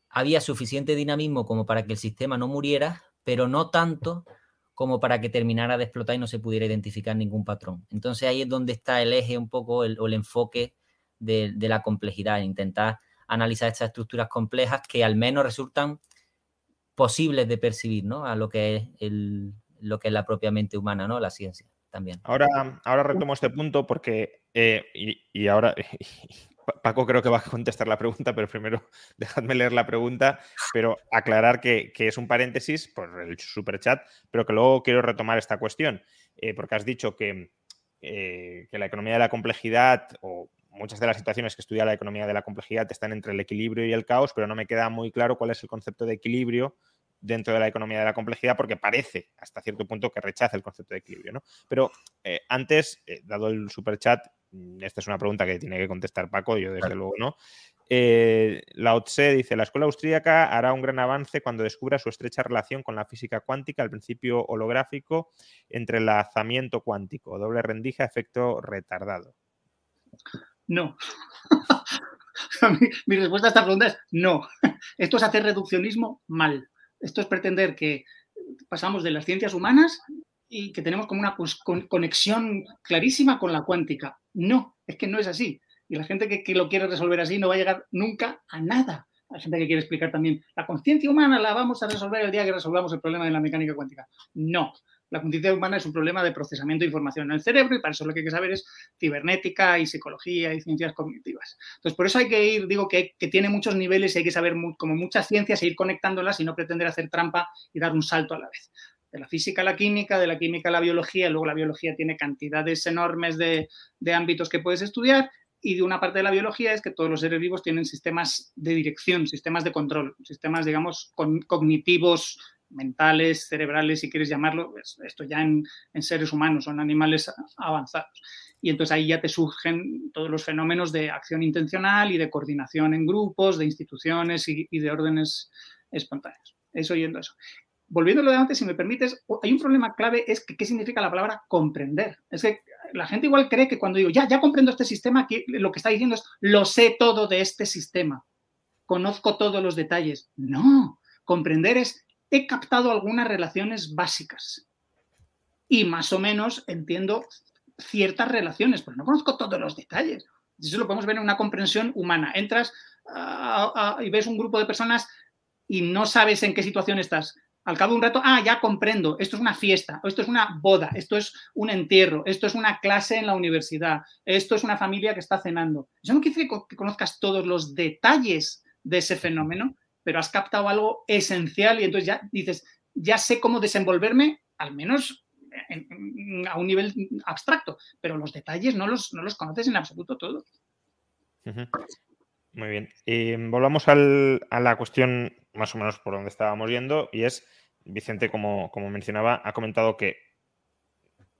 B: había suficiente dinamismo como para que el sistema no muriera, pero no tanto como para que terminara de explotar y no se pudiera identificar ningún patrón. Entonces ahí es donde está el eje un poco el, o el enfoque de, la complejidad, intentar analizar estas estructuras complejas que al menos resultan posibles de percibir, ¿no? A lo que es el, lo que es la propia mente humana, ¿no? La ciencia también.
A: Ahora, ahora retomo este punto porque, eh, y, ahora, Paco creo que va a contestar la pregunta, pero primero dejadme leer la pregunta, pero aclarar que, es un paréntesis por el super chat, pero que luego quiero retomar esta cuestión, eh, porque has dicho que, eh, que la economía de la complejidad o muchas de las situaciones que estudia la economía de la complejidad están entre el equilibrio y el caos, pero no me queda muy claro cuál es el concepto de equilibrio dentro de la economía de la complejidad porque parece hasta cierto punto que rechaza el concepto de equilibrio. ¿no? Pero eh, antes, eh, dado el superchat, mm, esta es una pregunta que tiene que contestar Paco, yo desde luego no. Eh, Lao Tse dice, la escuela austríaca hará un gran avance cuando descubra su estrecha relación con la física cuántica, el principio holográfico entre el lanzamiento cuántico, doble rendija, efecto retardado.
C: No. mi, respuesta a esta pregunta es no. Esto es hacer reduccionismo mal. Esto es pretender que pasamos de las ciencias humanas y que tenemos como una pues, conexión clarísima con la cuántica. No, es que no es así. Y la gente que, que, lo quiere resolver así no va a llegar nunca a nada. Hay gente que quiere explicar también, la conciencia humana la vamos a resolver el día que resolvamos el problema de la mecánica cuántica. No, la conciencia humana es un problema de procesamiento de información en el cerebro y para eso lo que hay que saber es cibernética y psicología y ciencias cognitivas. Entonces, por eso hay que ir, digo que, tiene muchos niveles y hay que saber como muchas ciencias e ir conectándolas y no pretender hacer trampa y dar un salto a la vez. De la física a la química, de la química a la biología, luego la biología tiene cantidades enormes de, ámbitos que puedes estudiar y de una parte de la biología es que todos los seres vivos tienen sistemas de dirección, sistemas de control, sistemas, digamos, cognitivos mentales, cerebrales, si quieres llamarlo, esto ya en, seres humanos, son animales avanzados. Y entonces ahí ya te surgen todos los fenómenos de acción intencional y de coordinación en grupos, de instituciones y, de órdenes espontáneos. Eso yendo a eso. Volviendo a lo de antes, si me permites, hay un problema clave, es que, qué significa la palabra comprender. Es que la gente igual cree que cuando digo, ya, ya comprendo este sistema, lo que está diciendo es, lo sé todo de este sistema, conozco todos los detalles. No, comprender es he captado algunas relaciones básicas y más o menos entiendo ciertas relaciones, pero no conozco todos los detalles. Eso lo podemos ver en una comprensión humana. Entras y ves un grupo de personas y no sabes en qué situación estás. Al cabo de un rato, ah, ya comprendo, esto es una fiesta, esto es una boda, esto es un entierro, esto es una clase en la universidad, esto es una familia que está cenando. Eso no quiere decir que conozcas todos los detalles de ese fenómeno, pero has captado algo esencial y entonces ya dices, ya sé cómo desenvolverme, al menos a un nivel abstracto, pero los detalles no los, no los conoces en absoluto todos.
A: Muy bien. Volvamos a la cuestión más o menos por donde estábamos yendo y es, Vicente, como, como mencionaba, ha comentado que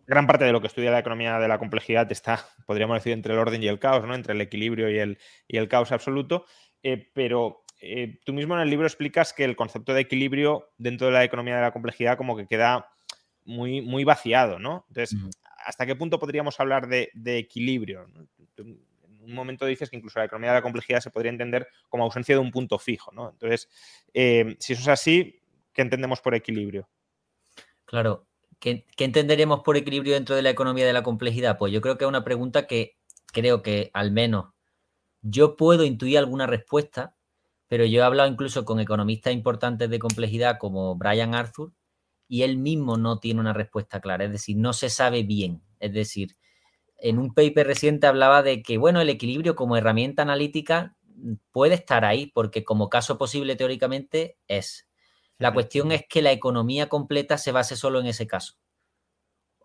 A: gran parte de lo que estudia la economía de la complejidad está, podríamos decir, entre el orden y el caos, ¿no? entre el equilibrio y el, y el caos absoluto, eh, pero eh, tú mismo en el libro explicas que el concepto de equilibrio dentro de la economía de la complejidad como que queda muy, muy vaciado, ¿no? Entonces, ¿hasta qué punto podríamos hablar de, equilibrio? En un momento dices que incluso la economía de la complejidad se podría entender como ausencia de un punto fijo, ¿no? Entonces, eh, si eso es así, ¿qué entendemos por equilibrio?
B: Claro, ¿Qué, ¿qué, entenderemos por equilibrio dentro de la economía de la complejidad? Pues yo creo que es una pregunta que creo que al menos yo puedo intuir alguna respuesta, pero yo he hablado incluso con economistas importantes de complejidad como Brian Arthur y él mismo no tiene una respuesta clara, es decir, no se sabe bien. Es decir, en un paper reciente hablaba de que, bueno, el equilibrio como herramienta analítica puede estar ahí, porque como caso posible teóricamente es. La cuestión es que la economía completa se base solo en ese caso.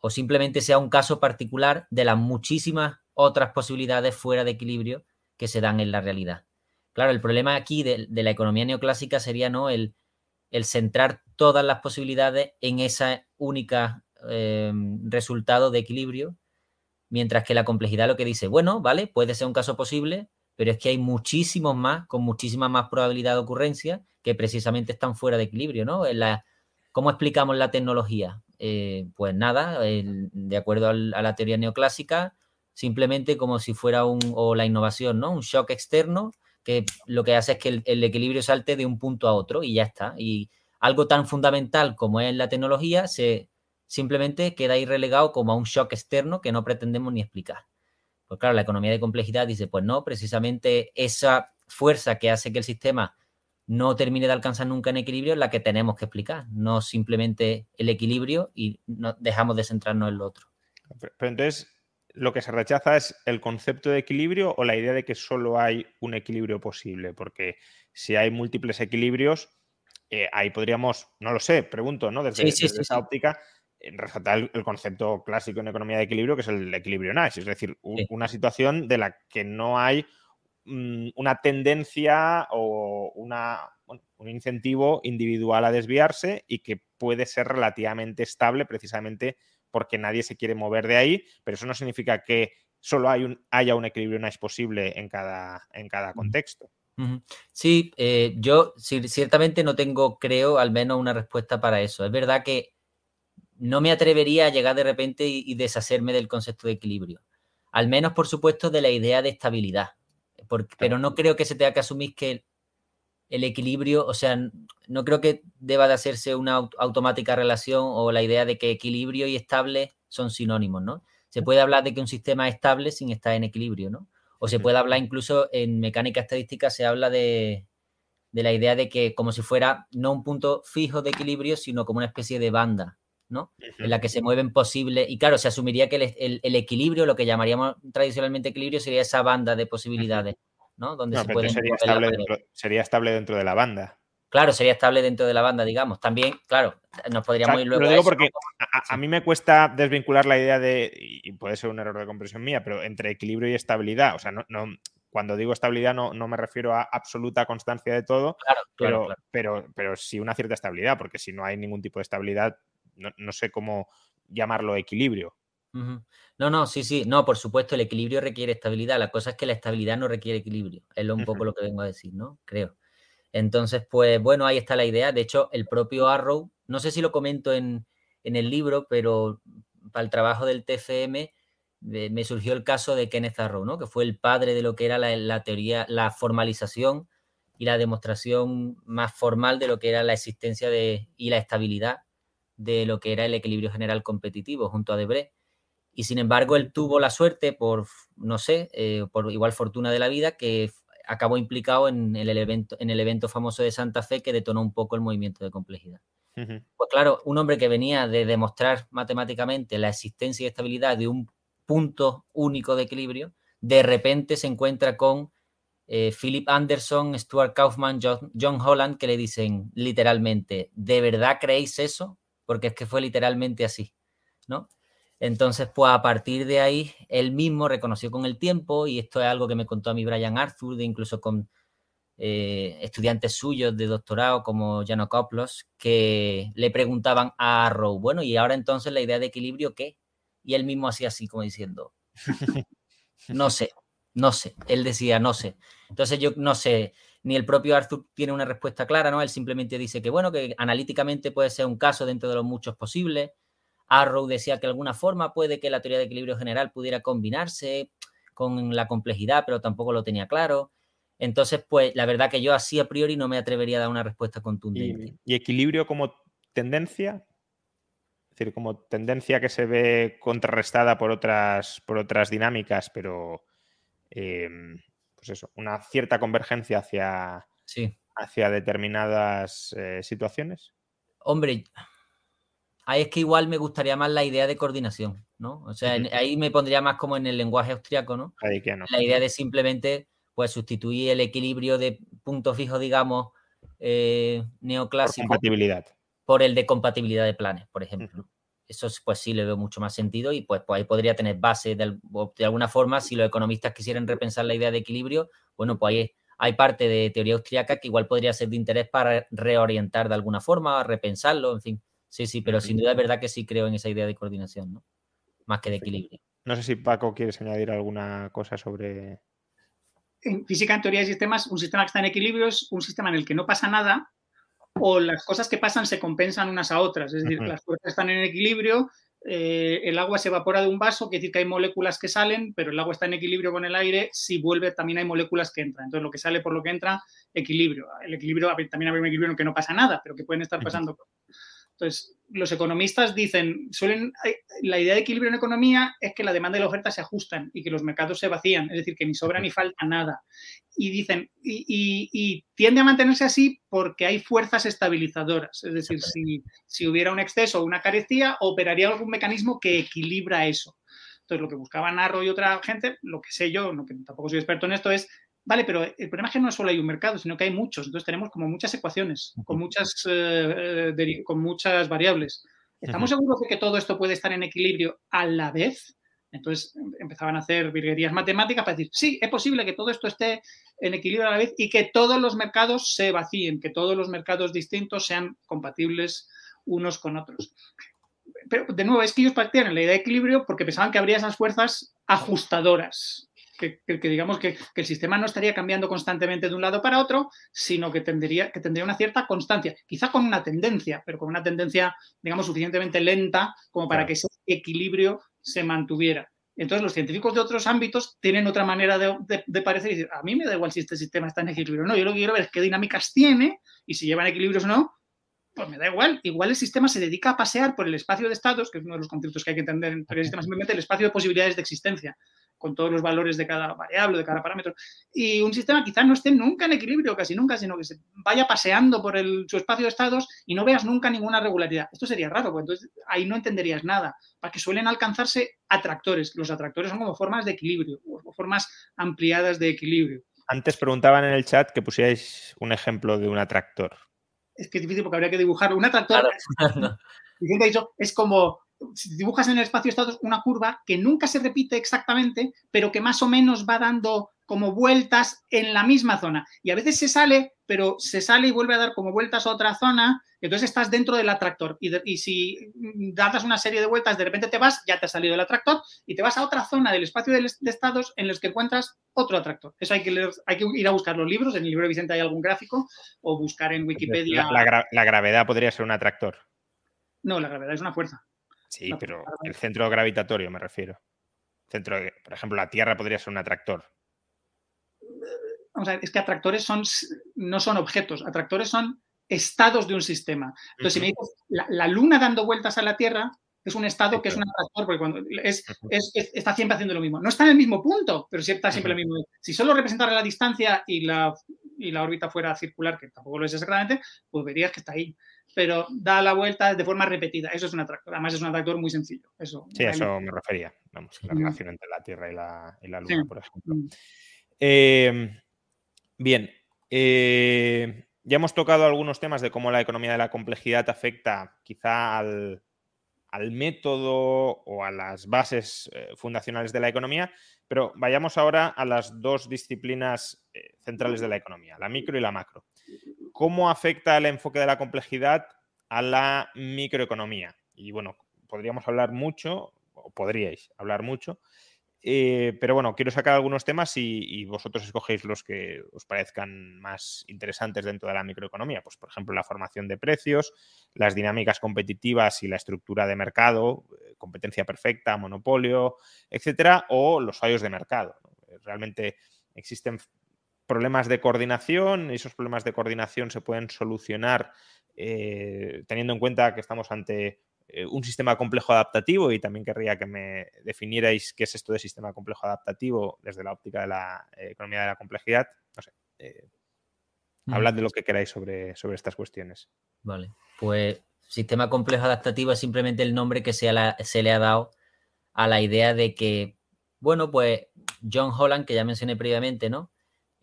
B: O simplemente sea un caso particular de las muchísimas otras posibilidades fuera de equilibrio que se dan en la realidad. Claro, el problema aquí de, la economía neoclásica sería ¿no? el, centrar todas las posibilidades en esa única eh, resultado de equilibrio, mientras que la complejidad lo que dice, bueno, vale, puede ser un caso posible, pero es que hay muchísimos más, con muchísima más probabilidad de ocurrencia, que precisamente están fuera de equilibrio, ¿no? La, ¿Cómo explicamos la tecnología? Eh, pues nada, de acuerdo a la teoría neoclásica, simplemente como si fuera un, o la innovación, ¿no? Un shock externo que lo que hace es que el, equilibrio salte de un punto a otro y ya está. Y algo tan fundamental como es la tecnología se simplemente queda ahí relegado como a un shock externo que no pretendemos ni explicar. Pues claro, la economía de complejidad dice, pues no, precisamente esa fuerza que hace que el sistema no termine de alcanzar nunca en equilibrio es la que tenemos que explicar, no simplemente el equilibrio y no dejamos de centrarnos en lo otro.
A: Entonces, lo que se rechaza es el concepto de equilibrio o la idea de que solo hay un equilibrio posible, porque si hay múltiples equilibrios, eh, ahí podríamos, no lo sé, pregunto, ¿no? Desde, esa óptica, eh, resaltar el, concepto clásico en economía de equilibrio, que es el equilibrio Nash, es decir, una situación de la que no hay mm, una tendencia o una, un incentivo individual a desviarse y que puede ser relativamente estable precisamente porque nadie se quiere mover de ahí, pero eso no significa que solo hay un, haya un equilibrio nice posible en cada, en cada contexto.
B: Sí, eh, yo ciertamente no tengo, creo, al menos una respuesta para eso. Es verdad que no me atrevería a llegar de repente y, deshacerme del concepto de equilibrio. Al menos, por supuesto, de la idea de estabilidad. Pero no creo que se tenga que asumir que el equilibrio, o sea, no creo que deba de hacerse una automática relación o la idea de que equilibrio y estable son sinónimos, ¿no? Se puede hablar de que un sistema es estable sin estar en equilibrio, ¿no? O se puede hablar incluso en mecánica estadística, se habla de, la idea de que como si fuera no un punto fijo de equilibrio, sino como una especie de banda, ¿no? En la que se mueven posibles. Y claro, se asumiría que el, equilibrio, lo que llamaríamos tradicionalmente equilibrio, sería esa banda de posibilidades. ¿No? Donde se
A: sería, estable dentro, sería estable dentro de la banda.
B: Claro, sería estable dentro de la banda, digamos. También, claro, nos podríamos ir luego.
A: Lo digo porque a, mí me cuesta desvincular la idea de, y puede ser un error de comprensión mía, pero entre equilibrio y estabilidad. O sea, no, cuando digo estabilidad no, no, me refiero a absoluta constancia de todo, pero, pero, pero sí una cierta estabilidad, porque si no hay ningún tipo de estabilidad, no sé cómo llamarlo equilibrio.
B: No, no, sí, sí, no, por supuesto, el equilibrio requiere estabilidad. La cosa es que la estabilidad no requiere equilibrio. Es un poco lo que vengo a decir, ¿no? Creo. Entonces, pues bueno, ahí está la idea. De hecho, el propio Arrow, no sé si lo comento en, el libro, pero para el trabajo del TFM me surgió el caso de Kenneth Arrow, ¿no? Que fue el padre de lo que era la, la teoría, la formalización y la demostración más formal de lo que era la existencia de, y la estabilidad de lo que era el equilibrio general competitivo junto a Debré. Y sin embargo, él tuvo la suerte, por, no sé, eh, por igual fortuna de la vida, que acabó implicado en el, evento, en el evento famoso de Santa Fe que detonó un poco el movimiento de complejidad. Pues claro, un hombre que venía de demostrar matemáticamente la existencia y estabilidad de un punto único de equilibrio, de repente se encuentra con eh, Philip Anderson, Stuart Kaufman, John, John Holland, que le dicen literalmente, ¿de verdad creéis eso? Porque es que fue literalmente así, ¿no? Entonces, pues a partir de ahí, él mismo reconoció con el tiempo, y esto es algo que me contó a mí Brian Arthur, de incluso con eh, estudiantes suyos de doctorado como Jano Koplos, que le preguntaban a Arrow, bueno, y ahora entonces la idea de equilibrio, ¿qué? Y él mismo hacía así, como diciendo, no sé, no sé. Él decía, no sé. Entonces yo no sé, ni el propio Arthur tiene una respuesta clara, ¿no? Él simplemente dice que, bueno, que analíticamente puede ser un caso dentro de los muchos posibles, Arrow decía que de alguna forma puede que la teoría de equilibrio general pudiera combinarse con la complejidad, pero tampoco lo tenía claro. Entonces, pues la verdad que yo así a priori no me atrevería a dar una respuesta contundente.
A: ¿Y, equilibrio como tendencia? Es decir, como tendencia que se ve contrarrestada por otras, por otras dinámicas, pero em, pues eso, una cierta convergencia hacia, hacia determinadas eh, situaciones.
B: Hombre, ahí es que igual me gustaría más la idea de coordinación, ¿no? O sea, ahí me pondría más como en el lenguaje austriaco, ¿no?
A: Ahí que no.
B: La idea de simplemente pues sustituir el equilibrio de punto fijo, digamos, eh, neoclásico.
A: Por compatibilidad.
B: Por el de compatibilidad de planes, por ejemplo. Eso pues sí le veo mucho más sentido y pues, pues ahí podría tener base de, de, alguna forma si los economistas quisieran repensar la idea de equilibrio, bueno, pues ahí hay parte de teoría austriaca que igual podría ser de interés para reorientar de alguna forma, repensarlo, en fin. Sí, sí, pero sin duda es verdad que sí creo en esa idea de coordinación, ¿no? Más que de equilibrio.
A: No sé si Paco quieres añadir alguna cosa sobre.
C: En física, en teoría de sistemas, un sistema que está en equilibrio es un sistema en el que no pasa nada o las cosas que pasan se compensan unas a otras. Es decir, las fuerzas están en equilibrio, eh, el agua se evapora de un vaso, quiere decir que hay moléculas que salen, pero el agua está en equilibrio con el aire, si vuelve también hay moléculas que entran. Entonces lo que sale por lo que entra, equilibrio. El equilibrio, también hay un equilibrio en que no pasa nada, pero que pueden estar pasando. Entonces, los economistas dicen, suelen, la idea de equilibrio en economía es que la demanda y la oferta se ajustan y que los mercados se vacían, es decir, que ni sobra ni falta nada. Y dicen, y, tiende a mantenerse así porque hay fuerzas estabilizadoras, es decir, si, si hubiera un exceso o una carecía, operaría algún mecanismo que equilibra eso. Entonces, lo que buscaba Narro y otra gente, lo que sé yo, no, que tampoco soy experto en esto, es Vale, pero el problema es que no solo hay un mercado, sino que hay muchos. Entonces tenemos como muchas ecuaciones, con muchas, eh, eh, con muchas variables. ¿Estamos seguros de que todo esto puede estar en equilibrio a la vez? Entonces em, empezaban a hacer virguerías matemáticas para decir, sí, es posible que todo esto esté en equilibrio a la vez y que todos los mercados se vacíen, que todos los mercados distintos sean compatibles unos con otros. Pero de nuevo, es que ellos partían en la idea de equilibrio porque pensaban que habría esas fuerzas ajustadoras que, digamos que, el sistema no estaría cambiando constantemente de un lado para otro, sino que tendría, que tendría una cierta constancia, quizá con una tendencia, pero con una tendencia, digamos, suficientemente lenta como para que ese equilibrio se mantuviera. Entonces, los científicos de otros ámbitos tienen otra manera de, parecer y decir, a mí me da igual si este sistema está en equilibrio o no, yo lo que quiero ver es qué dinámicas tiene y si llevan equilibrios o no, pues me da igual. Igual el sistema se dedica a pasear por el espacio de estados, que es uno de los conceptos que hay que entender en teoría de sistemas, simplemente el espacio de posibilidades de existencia con todos los valores de cada variable, de cada parámetro. Y un sistema quizás no esté nunca en equilibrio, casi nunca, sino que se vaya paseando por su espacio de estados y no veas nunca ninguna regularidad. Esto sería raro, porque entonces ahí no entenderías nada, para que suelen alcanzarse atractores. Los atractores son como formas de equilibrio, o formas ampliadas de equilibrio.
A: Antes preguntaban en el chat que pusierais un ejemplo de un atractor.
C: Es que es difícil porque habría que dibujarlo. Un atractor, es como si dibujas en el espacio estados una curva que nunca se repite exactamente, pero que más o menos va dando como vueltas en la misma zona. Y a veces se sale, pero se sale y vuelve a dar como vueltas a otra zona, entonces estás dentro del atractor. Y, si das una serie de vueltas, de repente te vas, ya te has salido del atractor, y te vas a otra zona del espacio de, estados en los que encuentras otro atractor. Eso hay que, hay que ir a buscar los libros, en el libro de Vicente hay algún gráfico, o buscar en Wikipedia.
A: la gravedad podría ser un atractor.
C: No, la gravedad es una fuerza.
A: Sí, pero el centro gravitatorio me refiero. Centro, por ejemplo, la Tierra podría ser un atractor.
C: Vamos a ver, es que atractores son, no son objetos, atractores son estados de un sistema. Entonces, si me dices la, Luna dando vueltas a la Tierra, es un estado que es un atractor, porque cuando es, está siempre haciendo lo mismo. No está en el mismo punto, pero siempre está siempre lo mismo. Si solo representara la distancia y la, y la órbita fuera circular, que tampoco lo es exactamente, pues verías que está ahí pero da la vuelta de forma repetida. Eso es un atractor. Además, es un atractor muy sencillo. Eso,
A: sí, eso me refería. Vamos, la relación entre la Tierra y la, Luna, por ejemplo. Em, bien. Eh, ya hemos tocado algunos temas de cómo la economía de la complejidad afecta quizá al, método o a las bases eh, fundacionales de la economía, pero vayamos ahora a las dos disciplinas eh, centrales de la economía, la micro y la macro. ¿Cómo afecta el enfoque de la complejidad a la microeconomía? Y bueno, podríamos hablar mucho, o podríais hablar mucho, eh, pero bueno, quiero sacar algunos temas y, vosotros escogéis los que os parezcan más interesantes dentro de la microeconomía. Pues, por ejemplo, la formación de precios, las dinámicas competitivas y la estructura de mercado, eh, competencia perfecta, monopolio, etcétera, o los fallos de mercado. Realmente existen problemas de coordinación, y esos problemas de coordinación se pueden solucionar eh, teniendo en cuenta que estamos ante eh, un sistema complejo adaptativo y también querría que me definierais qué es esto de sistema complejo adaptativo desde la óptica de la eh, economía de la complejidad. No sé, hablad de lo que queráis sobre, sobre estas cuestiones.
B: Vale, pues sistema complejo adaptativo es simplemente el nombre que se, se le ha dado a la idea de que, bueno, pues John Holland, que ya mencioné previamente, ¿no?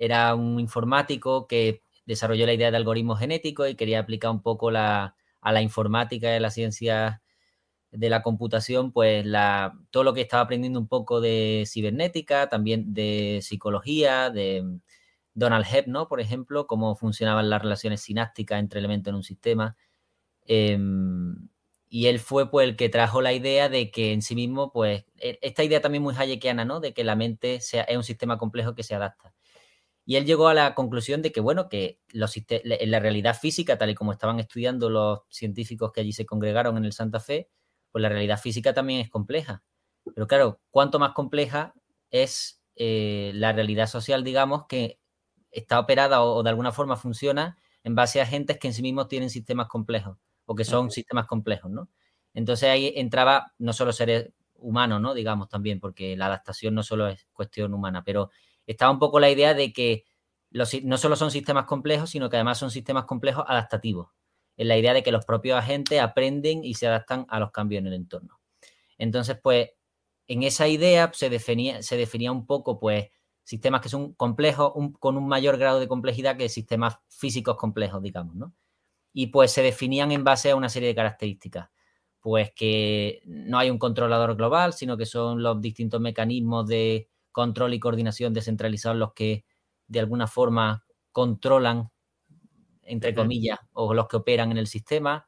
B: Era un informático que desarrolló la idea de algoritmos genéticos y quería aplicar un poco a la informática y a la ciencia de la computación, pues la, todo lo que estaba aprendiendo un poco de cibernética, también de psicología, de Donald Hebb, ¿no? Por ejemplo, cómo funcionaban las relaciones sinápticas entre elementos en un sistema. Em, y él fue pues el que trajo la idea de que en sí mismo, pues, e, esta idea también muy hayekiana, ¿no? De que la mente sea, es un sistema complejo que se adapta. Y él llegó a la conclusión de que, bueno, que los, en la realidad física, tal y como estaban estudiando los científicos que allí se congregaron en el Santa Fe, pues la realidad física también es compleja. Pero claro, cuánto más compleja es eh, la realidad social, digamos, que está operada o, de alguna forma funciona en base a agentes que en sí mismos tienen sistemas complejos o que son sistemas complejos, ¿no? Entonces ahí entraba no solo seres humanos, ¿no? Digamos también, porque la adaptación no solo es cuestión humana, pero estaba un poco la idea de que no solo son sistemas complejos, sino que además son sistemas complejos adaptativos, en la idea de que los propios agentes aprenden y se adaptan a los cambios en el entorno. Entonces, pues, en esa idea se definía, se definía un poco, pues, sistemas que son complejos con un mayor grado de complejidad que sistemas físicos complejos, digamos, ¿no? Y pues se definían en base a una serie de características. Pues que no hay un controlador global, sino que son los distintos mecanismos de control y coordinación descentralizados los que de alguna forma controlan, entre comillas, o los que operan en el sistema,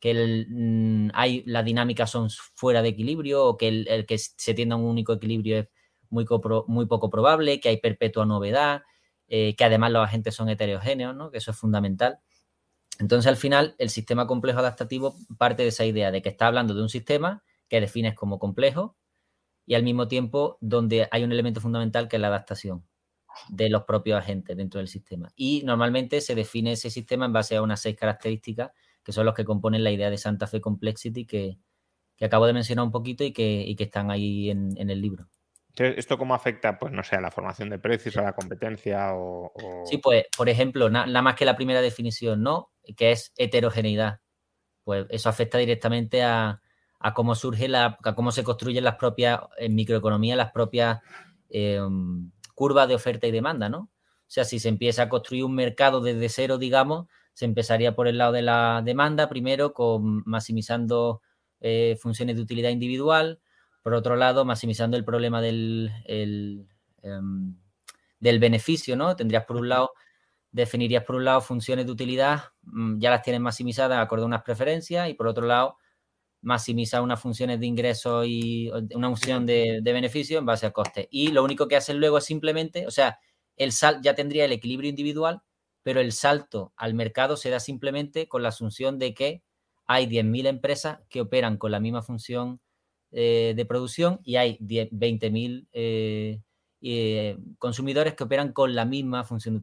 B: que el, mm, hay, las dinámicas son fuera de equilibrio o que el, que se tienda a un único equilibrio es muy, muy poco probable, que hay perpetua novedad, eh, que además los agentes son heterogéneos, ¿no? que eso es fundamental. Entonces, al final, el sistema complejo adaptativo parte de esa idea de que está hablando de un sistema que defines como complejo y al mismo tiempo donde hay un elemento fundamental que es la adaptación de los propios agentes dentro del sistema. Y normalmente se define ese sistema en base a unas seis características que son los que componen la idea de Santa Fe Complexity que, acabo de mencionar un poquito y que, están ahí en, el libro.
A: ¿Esto cómo afecta, pues no sé, a la formación de precios, a la competencia o...?
B: Sí, pues, por ejemplo, nada más que la primera definición, ¿no? Que es heterogeneidad. Pues eso afecta directamente a, cómo surge la, a cómo se construyen las propias, en microeconomía, las propias em, curva de oferta y demanda, ¿no? O sea, si se empieza a construir un mercado desde cero, digamos, se empezaría por el lado de la demanda, primero con maximizando eh, funciones de utilidad individual, por otro lado, maximizando el problema del, em, del beneficio, ¿no? Tendrías por un lado, definirías por un lado funciones de utilidad, mm, ya las tienes maximizadas acorde a unas preferencias, y por otro lado, maximizar unas funciones de ingreso y una función de, beneficio en base a coste. Y lo único que hacen luego es simplemente, o sea, el sal ya tendría el equilibrio individual, pero el salto al mercado se da simplemente con la asunción de que hay 10.000 empresas que operan con la misma función eh, de producción y hay 20.000 eh, eh, consumidores que operan con la misma función de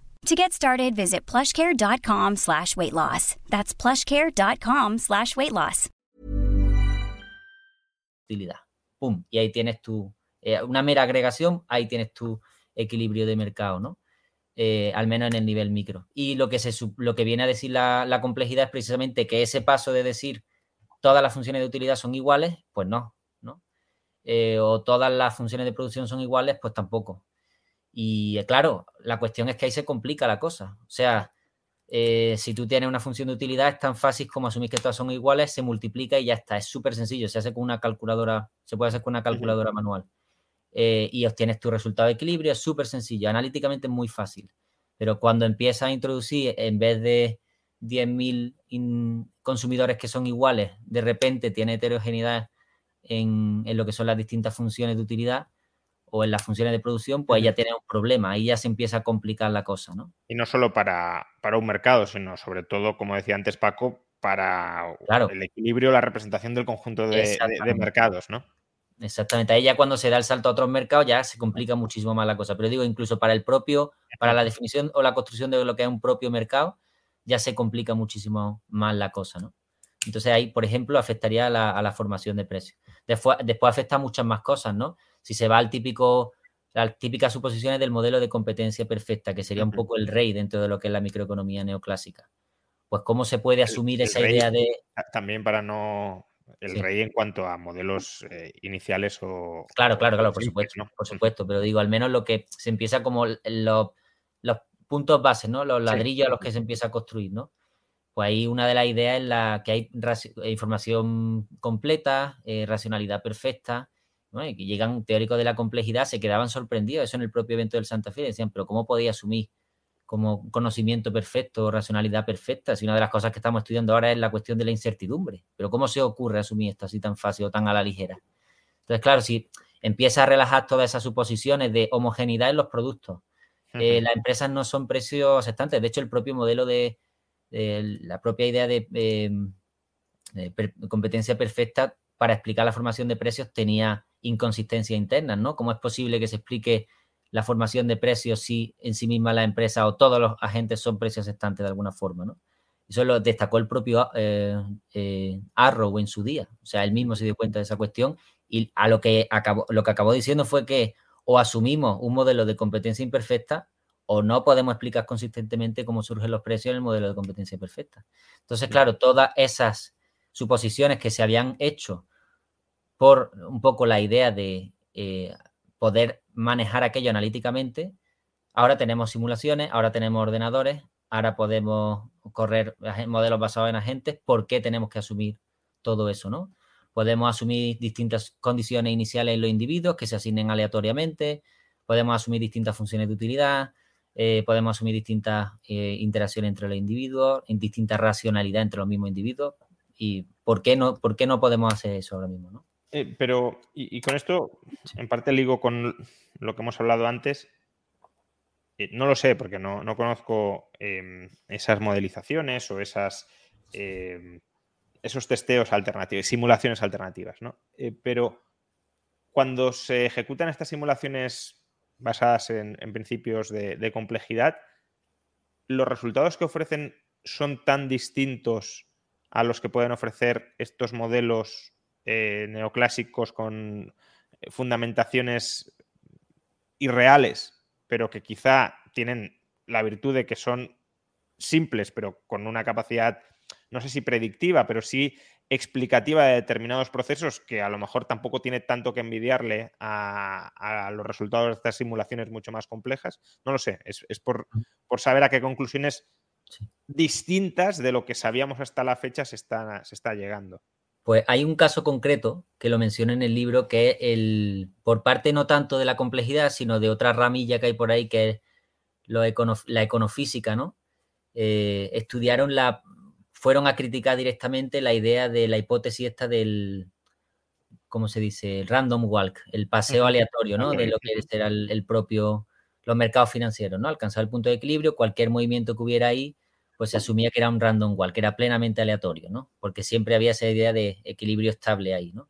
D: To get started, visit plushcare.com slash weight loss. That's plushcare.com slash weight loss.
B: Utilidad. Pum. Y ahí tienes tu, eh, una mera agregación, ahí tienes tu equilibrio de mercado, ¿no? Eh, al menos en el nivel micro. Y lo que, se, lo que viene a decir la, la complejidad es precisamente que ese paso de decir todas las funciones de utilidad son iguales, pues no, ¿no? Eh, o todas las funciones de producción son iguales, pues tampoco. Y eh, claro, la cuestión es que ahí se complica la cosa. O sea, eh, si tú tienes una función de utilidad, es tan fácil como asumir que todas son iguales, se multiplica y ya está. Es súper sencillo. Se hace con una calculadora, se puede hacer con una calculadora manual. Eh, y obtienes tu resultado de equilibrio, es súper sencillo. Analíticamente es muy fácil. Pero cuando empiezas a introducir, en vez de 10.000 consumidores que son iguales, de repente tiene heterogeneidad en, en, lo que son las distintas funciones de utilidad, o en las funciones de producción, pues ya tiene un problema, ahí ya se empieza a complicar la cosa, ¿no?
A: Y no solo para, para un mercado, sino sobre todo, como decía antes Paco, para el equilibrio, la representación del conjunto de, mercados, ¿no?
B: Exactamente. Ahí ya cuando se da el salto a otros mercados ya se complica muchísimo más la cosa. Pero digo, incluso para el propio, para la definición o la construcción de lo que es un propio mercado, ya se complica muchísimo más la cosa, ¿no? Entonces ahí, por ejemplo, afectaría a la, formación de precios. Después, después afecta a muchas más cosas, ¿no? Si se va al típico, las típicas suposiciones del modelo de competencia perfecta, que sería un poco el rey dentro de lo que es la microeconomía neoclásica. Pues cómo se puede asumir esa idea de...
A: También para no... El rey en cuanto a modelos eh, iniciales o...
B: Claro, claro, claro, por supuesto, por supuesto, pero digo, al menos lo que se empieza como los, los puntos bases, ¿no? Los ladrillos a los que se empieza a construir, ¿no? Pues ahí una de las ideas es la que hay información completa, eh, racionalidad perfecta, y que llegan teóricos de la complejidad, se quedaban sorprendidos, eso en el propio evento del Santa Fe, decían, pero ¿cómo podía asumir como conocimiento perfecto o racionalidad perfecta? Si una de las cosas que estamos estudiando ahora es la cuestión de la incertidumbre, pero ¿cómo se ocurre asumir esto así tan fácil o tan a la ligera? Entonces, claro, si empieza a relajar todas esas suposiciones de homogeneidad en los productos, eh, las empresas no son precios aceptantes, de hecho el propio modelo de, la propia idea de, em, competencia perfecta para explicar la formación de precios tenía inconsistencias internas, ¿no? ¿Cómo es posible que se explique la formación de precios si en sí misma la empresa o todos los agentes son precios aceptantes de alguna forma, ¿no? Eso lo destacó el propio eh, eh, Arrow en su día. O sea, él mismo se dio cuenta de esa cuestión y a lo que acabó, lo que acabó diciendo fue que o asumimos un modelo de competencia imperfecta o no podemos explicar consistentemente cómo surgen los precios en el modelo de competencia perfecta. Entonces, claro, todas esas suposiciones que se habían hecho por un poco la idea de eh, poder manejar aquello analíticamente, ahora tenemos simulaciones, ahora tenemos ordenadores, ahora podemos correr modelos basados en agentes, ¿por qué tenemos que asumir todo eso, no? Podemos asumir distintas condiciones iniciales en los individuos que se asignen aleatoriamente, podemos asumir distintas funciones de utilidad, eh, podemos asumir distintas eh, interacciones entre los individuos, en distinta racionalidad entre los mismos individuos. ¿Y por qué no, por qué no podemos hacer eso ahora mismo? ¿no?
A: Eh, pero, y, con esto, en parte ligo con lo que hemos hablado antes. no lo sé, porque no, no conozco em, esas modelizaciones o esas, em, esos testeos alternativos, simulaciones alternativas, ¿no? pero cuando se ejecutan estas simulaciones basadas en, principios de, complejidad, los resultados que ofrecen son tan distintos a los que pueden ofrecer estos modelos eh, neoclásicos con eh, fundamentaciones irreales, pero que quizá tienen la virtud de que son simples, pero con una capacidad, no sé si predictiva, pero sí explicativa de determinados procesos que a lo mejor tampoco tiene tanto que envidiarle a, los resultados de estas simulaciones mucho más complejas. No lo sé, es, por, saber a qué conclusiones distintas de lo que sabíamos hasta la fecha se está, se está llegando.
B: Pues hay un caso concreto que lo menciono en el libro, que es el, por parte no tanto de la complejidad, sino de otra ramilla que hay por ahí, que es lo la econofísica, ¿no? Eh, estudiaron la, fueron a criticar directamente la idea de la hipótesis esta del, ¿cómo se dice? El random walk, el paseo aleatorio, ¿no? De lo que era el, propio, los mercados financieros, ¿no? Alcanzar el punto de equilibrio, cualquier movimiento que hubiera ahí, pues se asumía que era un random walk, que era plenamente aleatorio, ¿no? Porque siempre había esa idea de equilibrio estable ahí, ¿no?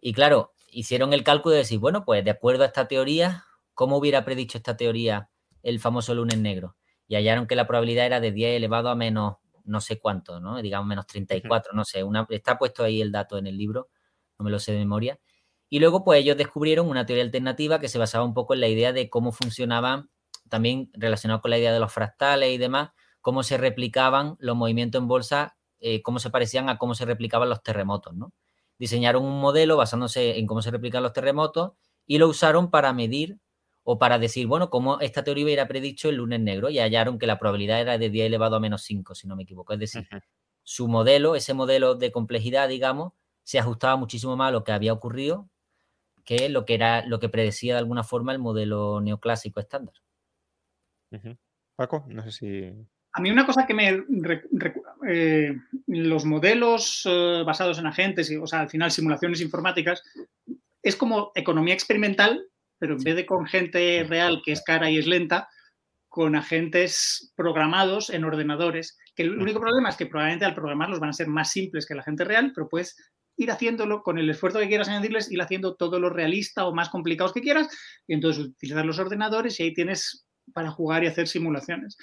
B: Y claro, hicieron el cálculo de decir, bueno, pues de acuerdo a esta teoría, ¿cómo hubiera predicho esta teoría el famoso lunes negro? Y hallaron que la probabilidad era de 10 elevado a menos no sé cuánto, ¿no? Digamos menos 34, no sé, una, está puesto ahí el dato en el libro, no me lo sé de memoria. Y luego, pues ellos descubrieron una teoría alternativa que se basaba un poco en la idea de cómo funcionaban, también relacionado con la idea de los fractales y demás, cómo se replicaban los movimientos en bolsa, eh, cómo se parecían a cómo se replicaban los terremotos, ¿no? Diseñaron un modelo basándose en cómo se replican los terremotos y lo usaron para medir o para decir, bueno, como esta teoría hubiera predicho el lunes negro y hallaron que la probabilidad era de 10 elevado a menos 5, si no me equivoco. Es decir, su modelo, ese modelo de complejidad, digamos, se ajustaba muchísimo más a lo que había ocurrido que lo que era lo que predecía de alguna forma el modelo neoclásico estándar.
A: Paco, no sé si.
C: A mí una cosa que me... Eh, los modelos eh, basados en agentes, o sea, al final simulaciones informáticas, es como economía experimental pero en vez de con gente real que es cara y es lenta, con agentes programados en ordenadores, que el único problema es que probablemente al programarlos van a ser más simples que la gente real, pero puedes ir haciéndolo con el esfuerzo que quieras añadirles, ir haciendo todo lo realista o más complicados que quieras, y entonces utilizar los ordenadores y ahí tienes para jugar y hacer simulaciones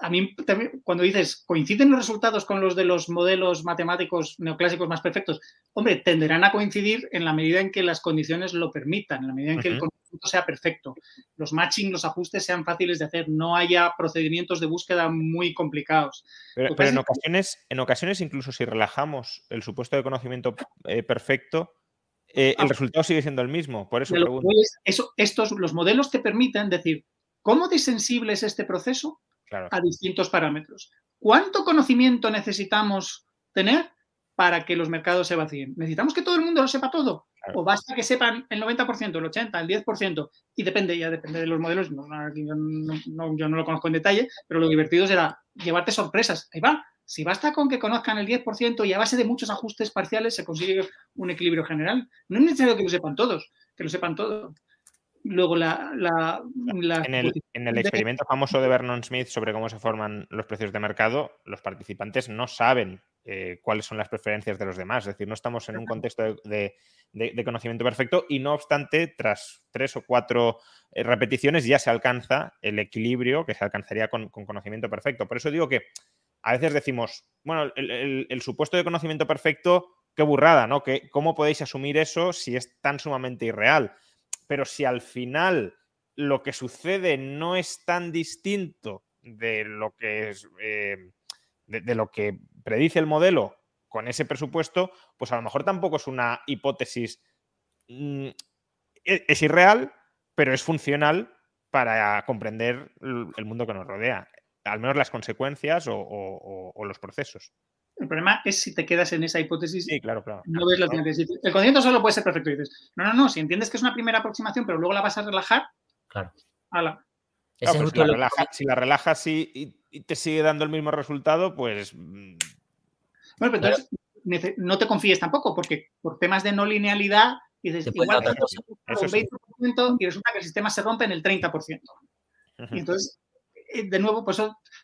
C: a mí también, cuando dices, ¿coinciden los resultados con los de los modelos matemáticos neoclásicos más perfectos? Hombre, tenderán a coincidir en la medida en que las condiciones lo permitan, en la medida en que el conjunto sea perfecto, los matching, los ajustes sean fáciles de hacer, no haya procedimientos de búsqueda muy complicados.
A: Pero, en, ocasiones, en ocasiones, incluso si relajamos el supuesto de conocimiento eh, perfecto, eh, el ah. resultado sigue siendo el mismo. Por eso pregunto.
C: eso, estos, los modelos te permiten decir, ¿cómo de sensible es este proceso? A distintos parámetros. ¿Cuánto conocimiento necesitamos tener para que los mercados se vacíen? ¿Necesitamos que todo el mundo lo sepa todo? ¿O basta que sepan el 90%, el 80%, el 10%? Y depende, ya depende de los modelos. yo, no, lo conozco en detalle, pero lo divertido será llevarte sorpresas. Ahí va. Si basta con que conozcan el 10% y a base de muchos ajustes parciales se consigue un equilibrio general, no es necesario que lo sepan todos, que lo sepan todo. Luego la...
A: en, el, experimento famoso de Vernon Smith sobre cómo se forman los precios de mercado, los participantes no saben eh, cuáles son las preferencias de los demás. Es decir, no estamos en un contexto de, conocimiento perfecto y no obstante, tras tres o cuatro eh, repeticiones ya se alcanza el equilibrio que se alcanzaría con, conocimiento perfecto. Por eso digo que a veces decimos, bueno, el, el supuesto de conocimiento perfecto, qué burrada, ¿no? Que, ¿Cómo podéis asumir eso si es tan sumamente irreal? Pero si al final lo que sucede no es tan distinto de lo que es, eh, de, lo que predice el modelo con ese presupuesto, pues a lo mejor tampoco es una hipótesis, mm, e, es, irreal, pero es funcional para comprender el mundo que nos rodea, al menos las consecuencias o los procesos.
C: El problema es si te quedas en esa hipótesis.
A: Sí, claro, claro.
C: No ves lo que necesitas. El conocimiento solo puede ser perfecto. Y dices, no, no, no, si entiendes que es una primera aproximación, pero luego la vas a relajar.
B: Claro.
C: Ala.
A: Pues si, la relajas y, te sigue dando el mismo resultado, pues. Mm.
C: Bueno, pero entonces no te confíes tampoco, porque por temas de no linealidad, dices, igual un 20% y resulta que el sistema se rompe en el 30%. Y entonces, eh, de nuevo, pues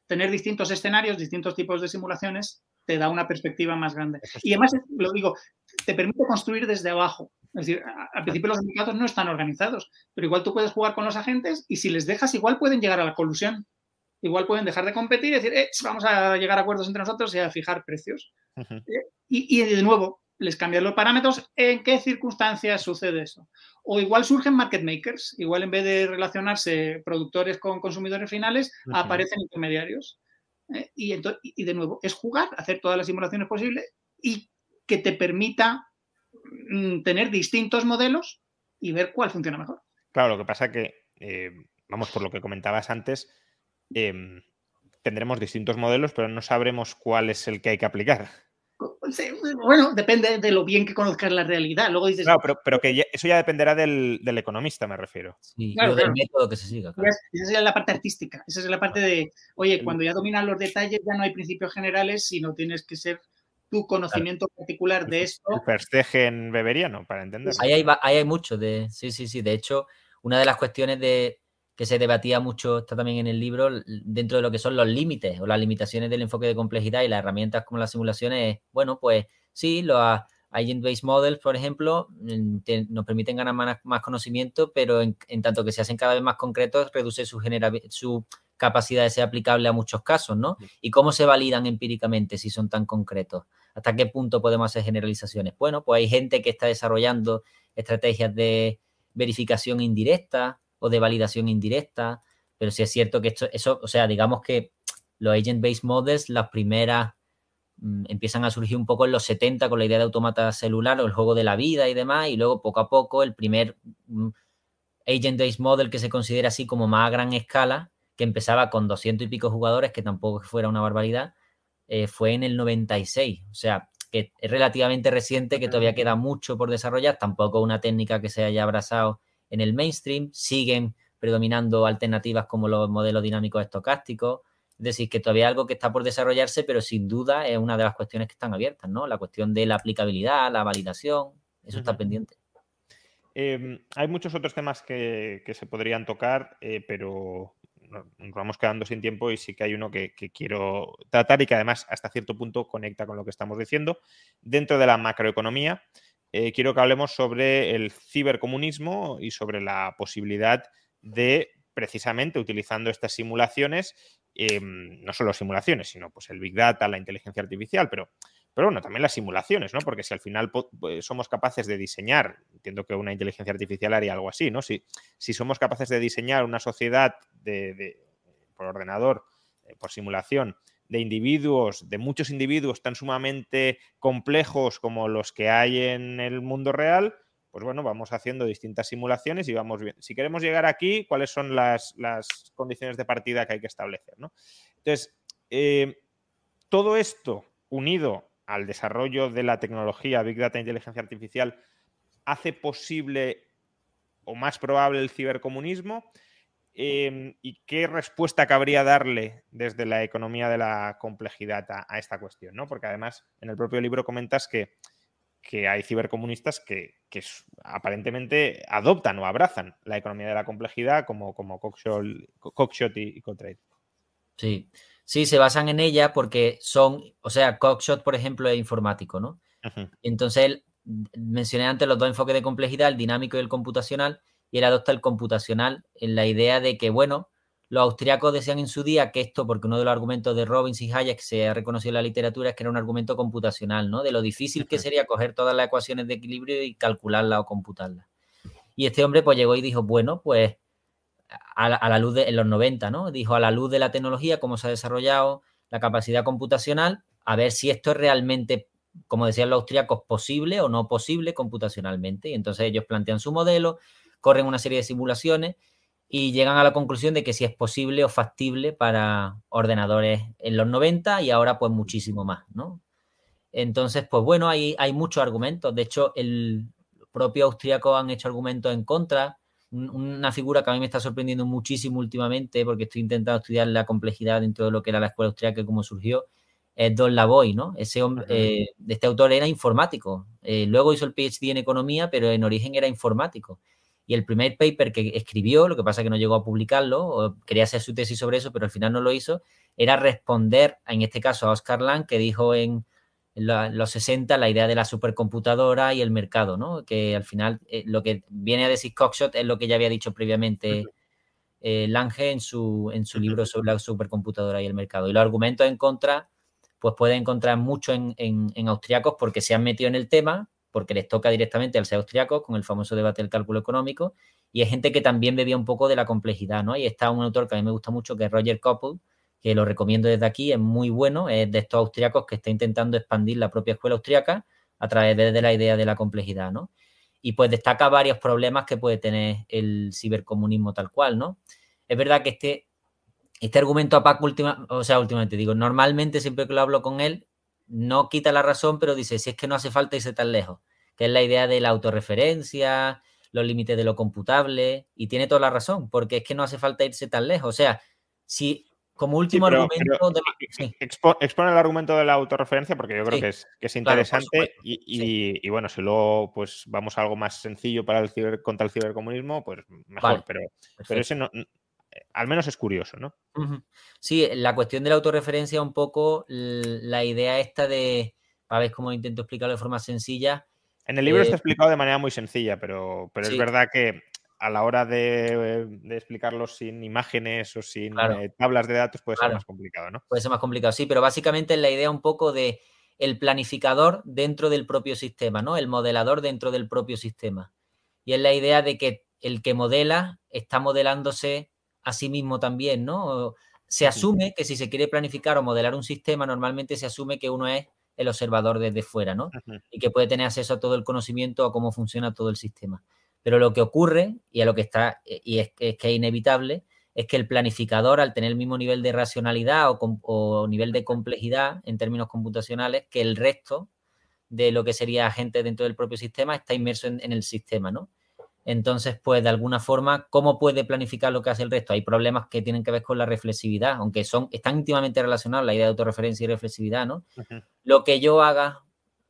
C: tener distintos escenarios, distintos tipos de simulaciones te da una perspectiva más grande. Y además, lo digo, te permite construir desde abajo. Es decir, al principio los sindicatos no están organizados, pero igual tú puedes jugar con los agentes y si les dejas, igual pueden llegar a la colusión. Igual pueden dejar de competir y decir, eh, vamos a llegar a acuerdos entre nosotros y a fijar precios. Eh, y, de nuevo, les cambian los parámetros. ¿En qué circunstancias sucede eso? O igual surgen market makers. Igual en vez de relacionarse productores con consumidores finales, aparecen intermediarios. ¿Eh? y, de nuevo, es jugar, hacer todas las simulaciones posibles y que te permita mm, tener distintos modelos y ver cuál funciona mejor.
A: Claro, lo que pasa que, eh, vamos, por lo que comentabas antes, em, tendremos distintos modelos, pero no sabremos cuál es el que hay que aplicar.
C: Bueno, depende de lo bien que conozcas la realidad. Luego dices.
A: Claro, pero, que eso ya dependerá del, economista, me refiero.
B: Sí, del método que se siga.
C: Esa es la parte artística. Esa es la parte de, oye, cuando ya dominan los detalles, ya no hay principios generales, sino tienes que ser tu conocimiento particular de esto.
A: El perstegen beberiano, para entender.
B: Ahí hay, ahí hay mucho de. Sí, sí, sí. De hecho, una de las cuestiones de, que se debatía mucho, está también en el libro, dentro de lo que son los límites o las limitaciones del enfoque de complejidad y las herramientas como las simulaciones, bueno, pues sí, los agent-based models, por ejemplo, nos permiten ganar más, conocimiento, pero en, tanto que se hacen cada vez más concretos, reduce su, su capacidad de ser aplicable a muchos casos, ¿no? ¿Y cómo se validan empíricamente si son tan concretos? ¿Hasta qué punto podemos hacer generalizaciones? Bueno, pues hay gente que está desarrollando estrategias de verificación indirecta, o de validación indirecta, pero sí es cierto que esto, eso, o sea, digamos que los agent-based models, las primeras mm, empiezan a surgir un poco en los 70 con la idea de automata celular o el juego de la vida y demás, y luego poco a poco el primer mm, agent-based model que se considera así como más a gran escala, que empezaba con 200 y pico jugadores, que tampoco fuera una barbaridad, eh, fue en el 96, o sea, que es relativamente reciente, que todavía queda mucho por desarrollar, tampoco una técnica que se haya abrazado en el mainstream, siguen predominando alternativas como los modelos dinámicos estocásticos. Es decir, que todavía hay algo que está por desarrollarse, pero sin duda es una de las cuestiones que están abiertas, ¿no? La cuestión de la aplicabilidad, la validación, eso está pendiente.
A: Em, hay muchos otros temas que, se podrían tocar, eh, pero nos vamos quedando sin tiempo y sí que hay uno que, quiero tratar y que además hasta cierto punto conecta con lo que estamos diciendo. Dentro de la macroeconomía, eh, quiero que hablemos sobre el cibercomunismo y sobre la posibilidad de, precisamente utilizando estas simulaciones, em, no solo simulaciones, sino pues el Big Data, la inteligencia artificial, pero pero bueno, también las simulaciones, ¿no? Porque si al final pues, somos capaces de diseñar, entiendo que una inteligencia artificial haría algo así, ¿no? Si, si somos capaces de diseñar una sociedad de, por ordenador, eh, por simulación, de individuos, de muchos individuos tan sumamente complejos como los que hay en el mundo real, pues bueno, vamos haciendo distintas simulaciones y vamos viendo. Si queremos llegar aquí, cuáles son las, condiciones de partida que hay que establecer, ¿no? Entonces, eh, todo esto unido al desarrollo de la tecnología Big Data e Inteligencia Artificial hace posible o más probable el cibercomunismo? Em, ¿Y qué respuesta cabría darle desde la economía de la complejidad a, esta cuestión? ¿no? Porque además en el propio libro comentas que, que hay cibercomunistas que, aparentemente adoptan o abrazan la economía de la complejidad como, como Cockshot, y, y
B: Sí, Sí, se basan en ella porque son, o sea, Cockshot, por ejemplo, es informático, ¿no? Entonces, él, mencioné antes los dos enfoques de complejidad, el dinámico y el computacional, y él adopta el computacional en la idea de que, bueno, los austriacos decían en su día que esto, porque uno de los argumentos de Robbins y Hayek que se ha reconocido en la literatura es que era un argumento computacional, ¿no? De lo difícil que sería coger todas las ecuaciones de equilibrio y calcularlas o computarlas. Y este hombre pues llegó y dijo, bueno, pues a la, luz de en los 90, ¿no? Dijo a la luz de la tecnología, cómo se ha desarrollado la capacidad computacional, a ver si esto es realmente, como decían los austríacos, posible o no posible computacionalmente. Y entonces ellos plantean su modelo, corren una serie de simulaciones y llegan a la conclusión de que si es posible o factible para ordenadores en los 90 y ahora pues muchísimo más, ¿no? Entonces, pues bueno, hay, hay muchos argumentos. De hecho, el propio austríaco han hecho argumentos en contra una figura que a mí me está sorprendiendo muchísimo últimamente, porque estoy intentando estudiar la complejidad dentro de lo que era la escuela austríaca, cómo surgió, es Don Lavoy, ¿no? Ese hombre, eh, este autor era informático. Eh, luego hizo el PhD en economía, pero en origen era informático. Y el primer paper que escribió, lo que pasa que no llegó a publicarlo, o quería hacer su tesis sobre eso, pero al final no lo hizo, era responder, en este caso, a Oscar Lang, que dijo en, en los 60 la idea de la supercomputadora y el mercado, ¿no? Que al final eh, lo que viene a decir Cockshot es lo que ya había dicho previamente eh, Lange en su, en su libro sobre la supercomputadora y el mercado. Y los argumentos en contra, pues puede encontrar mucho en, en, austriacos porque se han metido en el tema, porque les toca directamente al ser austriacos con el famoso debate del cálculo económico, y hay gente que también bebía un poco de la complejidad, ¿no? Y está un autor que a mí me gusta mucho, que es Roger Koppel, que lo recomiendo desde aquí, es muy bueno, es de estos austriacos que está intentando expandir la propia escuela austriaca a través de la idea de la complejidad, ¿no? Y pues destaca varios problemas que puede tener el cibercomunismo tal cual, ¿no? Es verdad que este, este argumento a Paco, última, o sea, últimamente digo, normalmente siempre que lo hablo con él, no quita la razón, pero dice, si es que no hace falta irse tan lejos, que es la idea de la autorreferencia, los límites de lo computable, y tiene toda la razón, porque es que no hace falta irse tan lejos. O sea, si como último argumento.
A: expone el argumento de la autorreferencia porque yo creo que, es, que es, interesante y, bueno, si luego pues vamos a algo más sencillo para el ciber, contra el cibercomunismo, pues mejor, pero, pero ese no, al menos es curioso, ¿no?
B: Sí, la cuestión de la autorreferencia, un poco la idea esta de, a ver cómo intento explicarlo de forma sencilla.
A: En el libro está eh, explicado de manera muy sencilla, pero, pero es verdad que a la hora de, explicarlo sin imágenes o sin eh, tablas de datos puede ser más complicado, ¿no?
B: Puede ser más complicado, sí, pero básicamente es la idea un poco de el planificador dentro del propio sistema, ¿no? El modelador dentro del propio sistema. Y es la idea de que el que modela está modelándose a sí mismo también, ¿no? Se asume que si se quiere planificar o modelar un sistema, normalmente se asume que uno es el observador desde fuera, ¿no? Y que puede tener acceso a todo el conocimiento, a cómo funciona todo el sistema. Pero lo que ocurre, y a lo que está, eh, y es, que es inevitable, es que el planificador, al tener el mismo nivel de racionalidad o, nivel de complejidad en términos computacionales que el resto de lo que sería agente dentro del propio sistema, está inmerso en, el sistema, ¿no? Entonces, pues de alguna forma, ¿cómo puede planificar lo que hace el resto? Hay problemas que tienen que ver con la reflexividad, aunque son, están íntimamente relacionados la idea de autorreferencia y reflexividad, ¿no? Lo que yo haga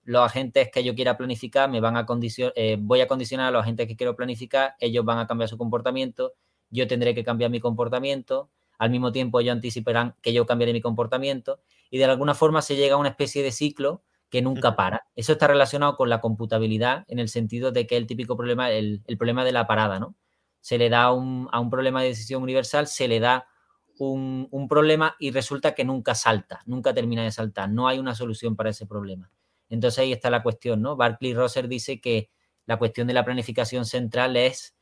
B: los agentes que yo quiera planificar me van a condicionar, eh, voy a condicionar a los agentes que quiero planificar, ellos van a cambiar su comportamiento, yo tendré que cambiar mi comportamiento, al mismo tiempo ellos anticiparán que yo cambiaré mi comportamiento y de alguna forma se llega a una especie de ciclo que nunca para. Eso está relacionado con la computabilidad en el sentido de que el típico problema, el, problema de la parada, ¿no? Se le da a un problema de decisión universal, se le da un, un, problema y resulta que nunca salta, nunca termina de saltar, no hay una solución para ese problema. Entonces ahí está la cuestión, ¿no? Barclay Rosser dice que la cuestión de la planificación central es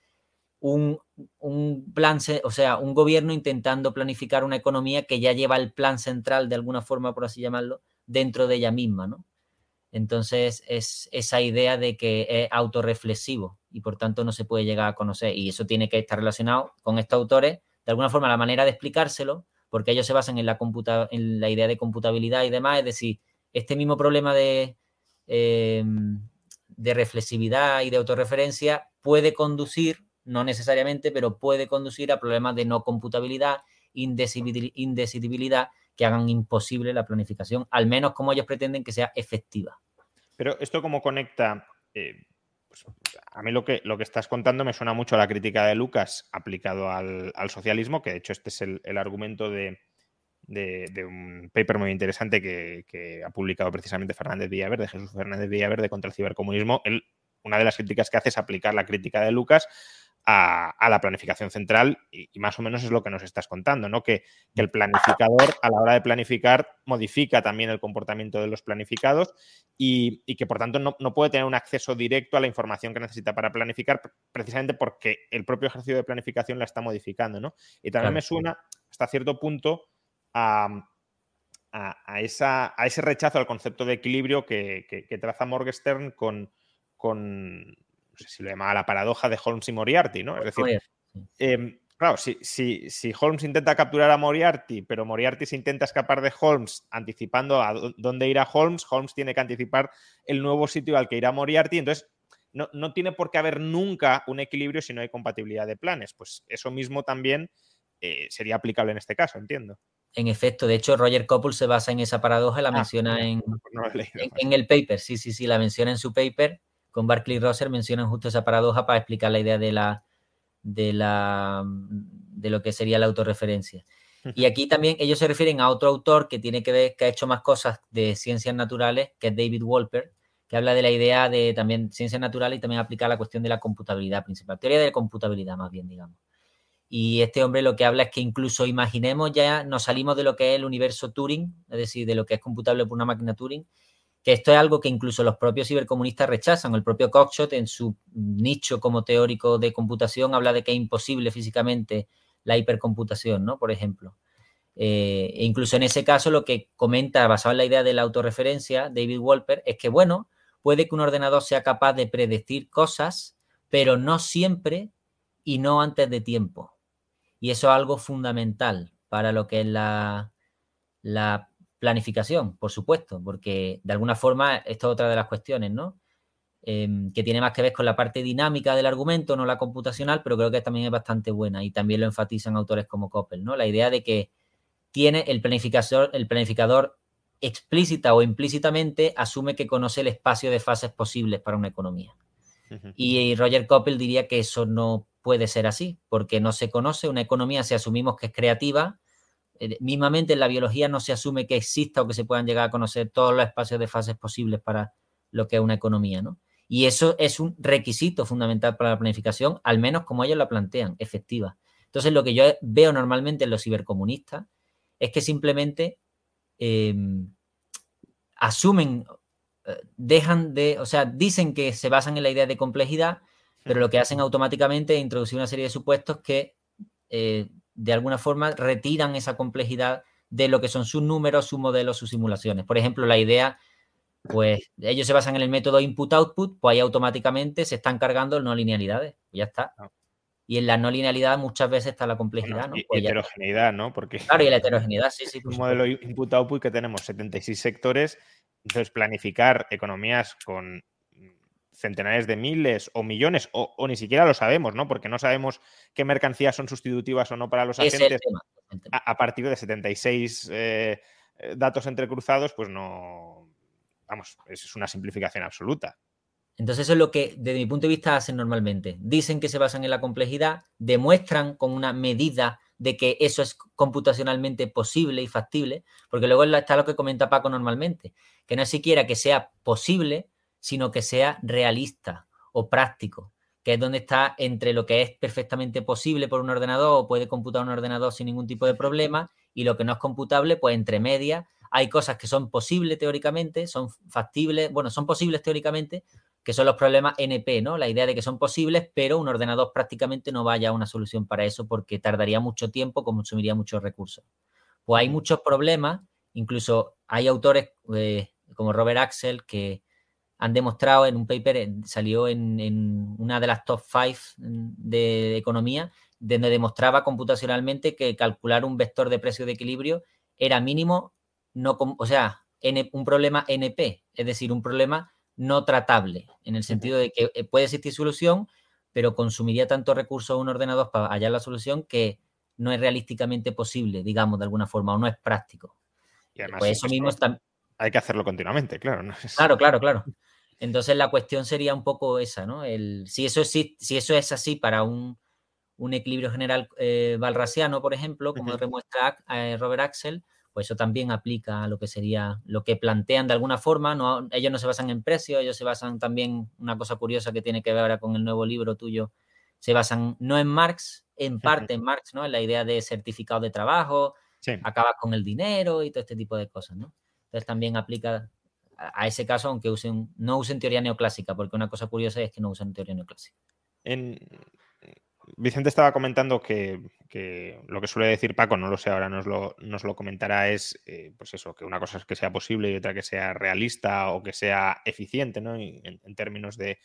B: un, un, plan, o sea, un gobierno intentando planificar una economía que ya lleva el plan central, de alguna forma, por así llamarlo, dentro de ella misma, ¿no? Entonces es esa idea de que es autorreflexivo y por tanto no se puede llegar a conocer. Y eso tiene que estar relacionado con estos autores, de alguna forma la manera de explicárselo, porque ellos se basan en la, computa en la idea de computabilidad y demás, es decir, este mismo problema de, em, de reflexividad y de autorreferencia puede conducir, no necesariamente, pero puede conducir a problemas de no computabilidad, indecidibilidad, que hagan imposible la planificación, al menos como ellos pretenden que sea efectiva.
A: Pero esto cómo conecta, eh, pues, a mí lo que, lo que estás contando me suena mucho a la crítica de Lucas aplicado al, socialismo, que de hecho este es el, argumento de, un paper muy interesante que, ha publicado precisamente Fernández Villaverde, Jesús Fernández Villaverde contra el cibercomunismo. una de las críticas que hace es aplicar la crítica de Lucas a, la planificación central y, más o menos es lo que nos estás contando, ¿no? Que, el planificador a la hora de planificar modifica también el comportamiento de los planificados y, que por tanto no, puede tener un acceso directo a la información que necesita para planificar precisamente porque el propio ejercicio de planificación la está modificando, ¿no? Y también me suena hasta cierto punto a, esa, a, ese rechazo al concepto de equilibrio que, traza Morgenstern con, con no sé si lo llamaba la paradoja de Holmes y Moriarty, ¿no? Es decir, em, claro, si, si, Holmes intenta capturar a Moriarty, pero Moriarty se intenta escapar de Holmes anticipando a dónde irá Holmes, Holmes tiene que anticipar el nuevo sitio al que irá Moriarty, entonces no, tiene por qué haber nunca un equilibrio si no hay compatibilidad de planes. Pues eso mismo también eh, sería aplicable en este caso, entiendo.
B: En efecto, de hecho, Roger Coppola se basa en esa paradoja, la ah, menciona en, en, el paper, sí, sí, sí, la menciona en su paper con Barclay Rosser mencionan justo esa paradoja para explicar la idea de la de la de lo que sería la autorreferencia. Y aquí también ellos se refieren a otro autor que tiene que ver, que ha hecho más cosas de ciencias naturales, que es David Wolper, que habla de la idea de también ciencias naturales y también aplica la cuestión de la computabilidad principal, teoría de la computabilidad más bien, digamos. Y este hombre lo que habla es que incluso imaginemos ya, nos salimos de lo que es el universo Turing, es decir, de lo que es computable por una máquina Turing, esto es algo que incluso los propios cibercomunistas rechazan. El propio Cockshot, en su nicho como teórico de computación, habla de que es imposible físicamente la hipercomputación, ¿no? Por ejemplo. Eh, e incluso en ese caso, lo que comenta, basado en la idea de la autorreferencia, David Wolper, es que, bueno, puede que un ordenador sea capaz de predecir cosas, pero no siempre y no antes de tiempo. Y eso es algo fundamental para lo que es la, la planificación, por supuesto, porque de alguna forma esto es otra de las cuestiones, ¿no? Em, que tiene más que ver con la parte dinámica del argumento, no la computacional, pero creo que también es bastante buena y también lo enfatizan autores como Coppel, ¿no? La idea de que tiene el planificador, el planificador explícita o implícitamente asume que conoce el espacio de fases posibles para una economía. Y Roger Coppel diría que eso no puede ser así, porque no se conoce una economía si asumimos que es creativa, eh, mismamente en la biología no se asume que exista o que se puedan llegar a conocer todos los espacios de fases posibles para lo que es una economía, ¿no? Y eso es un requisito fundamental para la planificación, al menos como ellos la plantean, efectiva. Entonces, lo que yo veo normalmente en los cibercomunistas es que simplemente em, asumen, eh, dejan de, o sea, dicen que se basan en la idea de complejidad, pero lo que hacen automáticamente es introducir una serie de supuestos que eh, de alguna forma retiran esa complejidad de lo que son sus números, sus modelos, sus simulaciones. Por ejemplo, la idea, pues ellos se basan en el método input-output, pues ahí automáticamente se están cargando no linealidades. Ya está. Ah. Y en la no linealidad muchas veces está la complejidad, ¿no?
A: Y pues heterogeneidad, ¿no? Porque
B: claro, y la heterogeneidad, sí, sí.
A: Un modelo input-output que tenemos 76 sectores, entonces planificar economías con centenares de miles o millones, o, ni siquiera lo sabemos, ¿no? Porque no sabemos qué mercancías son sustitutivas o no para los agentes. A, partir de 76 eh, eh, datos entrecruzados, pues no, vamos, es una simplificación absoluta.
B: Entonces eso es lo que desde mi punto de vista hacen normalmente. Dicen que se basan en la complejidad, demuestran con una medida de que eso es computacionalmente posible y factible, porque luego está lo que comenta Paco normalmente, que no es siquiera que sea posible, sino que sea realista o práctico, que es donde está entre lo que es perfectamente posible por un ordenador o puede computar un ordenador sin ningún tipo de problema y lo que no es computable, pues entre medias hay cosas que son posibles teóricamente, son factibles, bueno, son posibles teóricamente, que son los problemas NP, ¿no? La idea de que son posibles, pero un ordenador prácticamente no vaya a una solución para eso porque tardaría mucho tiempo, consumiría muchos recursos. Pues hay muchos problemas, incluso hay autores eh, como Robert Axel que han demostrado en un paper, salió en, una de las top five de economía, donde demostraba computacionalmente que calcular un vector de precio de equilibrio era mínimo, no, o sea, un problema NP, es decir, un problema no tratable, en el sentido de que eh, puede existir solución, pero consumiría tanto recursos un ordenador para hallar la solución que no es realísticamente posible, digamos, de alguna forma, o no es práctico.
A: Y además, pues eso mismo está... hay que hacerlo continuamente, claro.
B: Claro, claro, claro. Entonces la cuestión sería un poco esa, ¿no? El, si, eso es, si eso es así para un, equilibrio general eh, valrasiano, por ejemplo, como demuestra eh, Robert Axel, pues eso también aplica a lo que sería lo que plantean de alguna forma. No, ellos no se basan en precio, ellos se basan también, una cosa curiosa que tiene que ver ahora con el nuevo libro tuyo, se basan no en Marx, en parte en Marx, ¿no? En la idea de certificado de trabajo, acaba con el dinero y todo este tipo de cosas, ¿no? Entonces también aplica a ese caso, aunque usen, no usen teoría neoclásica, porque una cosa curiosa es que no usan teoría neoclásica.
A: En, Vicente estaba comentando que, lo que suele decir Paco, no lo sé, ahora nos lo, nos lo comentará, es eh, pues eso, que una cosa es que sea posible y otra que sea realista o que sea eficiente, ¿no? En, términos de,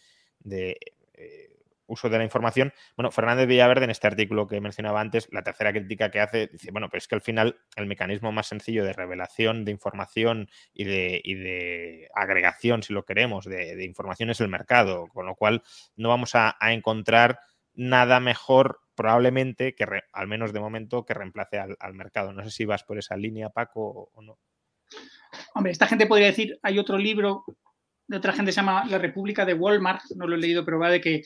A: eh, uso de la información. Bueno, Fernández Villaverde, en este artículo que mencionaba antes, la tercera crítica que hace, dice, bueno, pero es que al final el mecanismo más sencillo de revelación de información y de, de agregación, si lo queremos, de, información es el mercado, con lo cual no vamos a encontrar nada mejor probablemente que, al menos de momento, que reemplace al, mercado. No sé si vas por esa línea, Paco, o no.
C: Hombre, esta gente podría decir, hay otro libro de otra gente se llama La República de Walmart, no lo he leído, pero va de que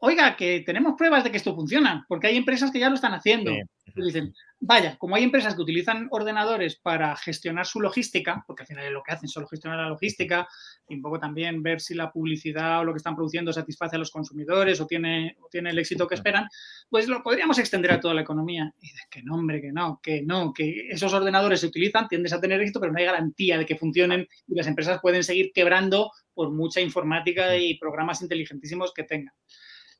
C: oiga, que tenemos pruebas de que esto funciona, porque hay empresas que ya lo están haciendo. Y dicen, vaya, como hay empresas que utilizan ordenadores para gestionar su logística, porque al final lo que hacen solo gestionar la logística, y un poco también ver si la publicidad o lo que están produciendo satisface a los consumidores o tiene, tiene el éxito que esperan, pues lo podríamos extender a toda la economía. Y dices, que no, hombre, que no, que no, que esos ordenadores se utilizan, tiendes a tener éxito, pero no hay garantía de que funcionen y las empresas pueden seguir quebrando por mucha informática y programas inteligentísimos que tengan.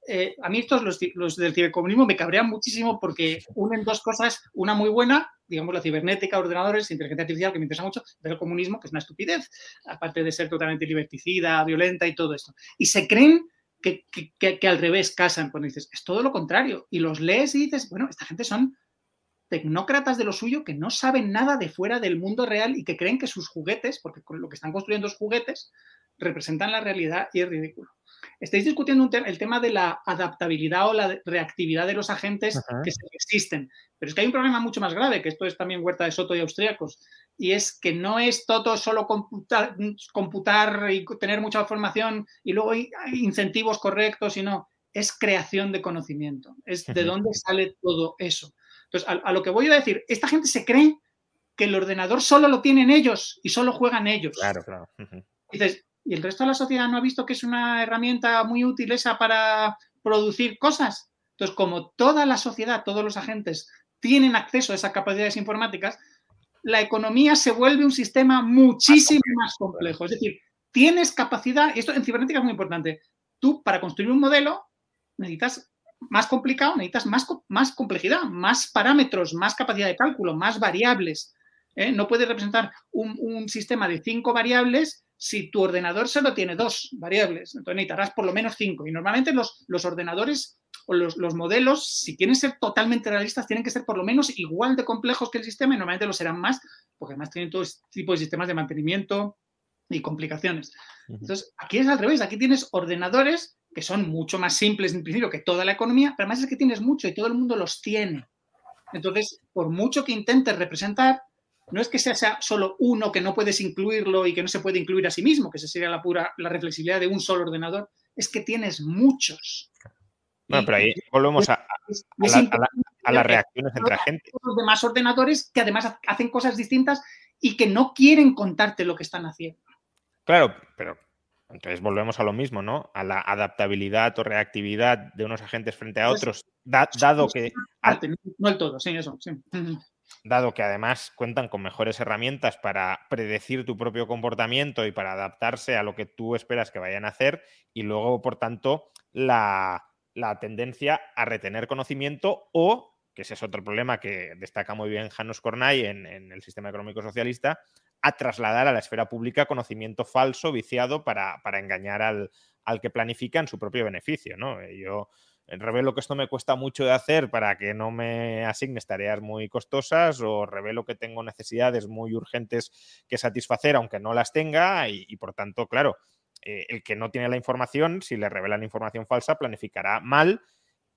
C: Eh, a mí estos, los, los, del cibercomunismo, me cabrean muchísimo porque unen dos cosas, una muy buena, digamos la cibernética, ordenadores, inteligencia artificial, que me interesa mucho, pero el comunismo, que es una estupidez, aparte de ser totalmente liberticida, violenta y todo esto. Y se creen que, que, que, al revés casan cuando dices, es todo lo contrario. Y los lees y dices, bueno, esta gente son tecnócratas de lo suyo que no saben nada de fuera del mundo real y que creen que sus juguetes, porque lo que están construyendo es juguetes, representan la realidad y es ridículo. Estáis discutiendo el tema de la adaptabilidad o la reactividad de los agentes que existen, pero es que hay un problema mucho más grave, que esto es también Huerta de Soto y Austriacos, y es que no es todo solo computar, computar y tener mucha información y luego incentivos correctos, sino es creación de conocimiento, es de dónde sale todo eso. Entonces, a, lo que voy a decir, esta gente se cree que el ordenador solo lo tienen ellos y solo juegan ellos.
A: Claro, claro.
C: Dices, y el resto de la sociedad no ha visto que es una herramienta muy útil esa para producir cosas. Entonces, como toda la sociedad, todos los agentes tienen acceso a esas capacidades informáticas, la economía se vuelve un sistema muchísimo más complejo. Es decir, tienes capacidad, esto en cibernética es muy importante, tú para construir un modelo necesitas más complicado, necesitas más, más complejidad, más parámetros, más capacidad de cálculo, más variables. ¿eh? No puedes representar un sistema de cinco variables si tu ordenador solo tiene dos variables, entonces necesitarás por lo menos cinco. Y normalmente los, los ordenadores o los, los, modelos, si quieren ser totalmente realistas, tienen que ser por lo menos igual de complejos que el sistema y normalmente lo serán más, porque además tienen todo este tipo de sistemas de mantenimiento y complicaciones. Entonces, aquí es al revés, aquí tienes ordenadores que son mucho más simples en principio que toda la economía, pero además es que tienes mucho y todo el mundo los tiene. Entonces, por mucho que intentes representar, no es que sea solo uno que no puedes incluirlo y que no se puede incluir a sí mismo, que esa sería la pura la reflexibilidad de un solo ordenador, es que tienes muchos.
A: Bueno, pero ahí volvemos a, las reacciones entre gente.
C: Los demás ordenadores que además hacen cosas distintas y que no quieren contarte lo que están haciendo.
A: Claro, pero entonces volvemos a lo mismo, ¿no? A la adaptabilidad o reactividad de unos agentes frente a pues otros, dado que...
C: No el todo, sí, eso, sí.
A: Dado que además cuentan con mejores herramientas para predecir tu propio comportamiento y para adaptarse a lo que tú esperas que vayan a hacer, y luego, por tanto, la, tendencia a retener conocimiento o que ese es otro problema que destaca muy bien Janos Kornay en, en, el sistema económico socialista, a trasladar a la esfera pública conocimiento falso, viciado, para, engañar al, que planifica en su propio beneficio. ¿no? Eh, yo revelo que esto me cuesta mucho de hacer para que no me asignes tareas muy costosas o revelo que tengo necesidades muy urgentes que satisfacer, aunque no las tenga, y, por tanto, claro, eh, el que no tiene la información, si le revelan información falsa, planificará mal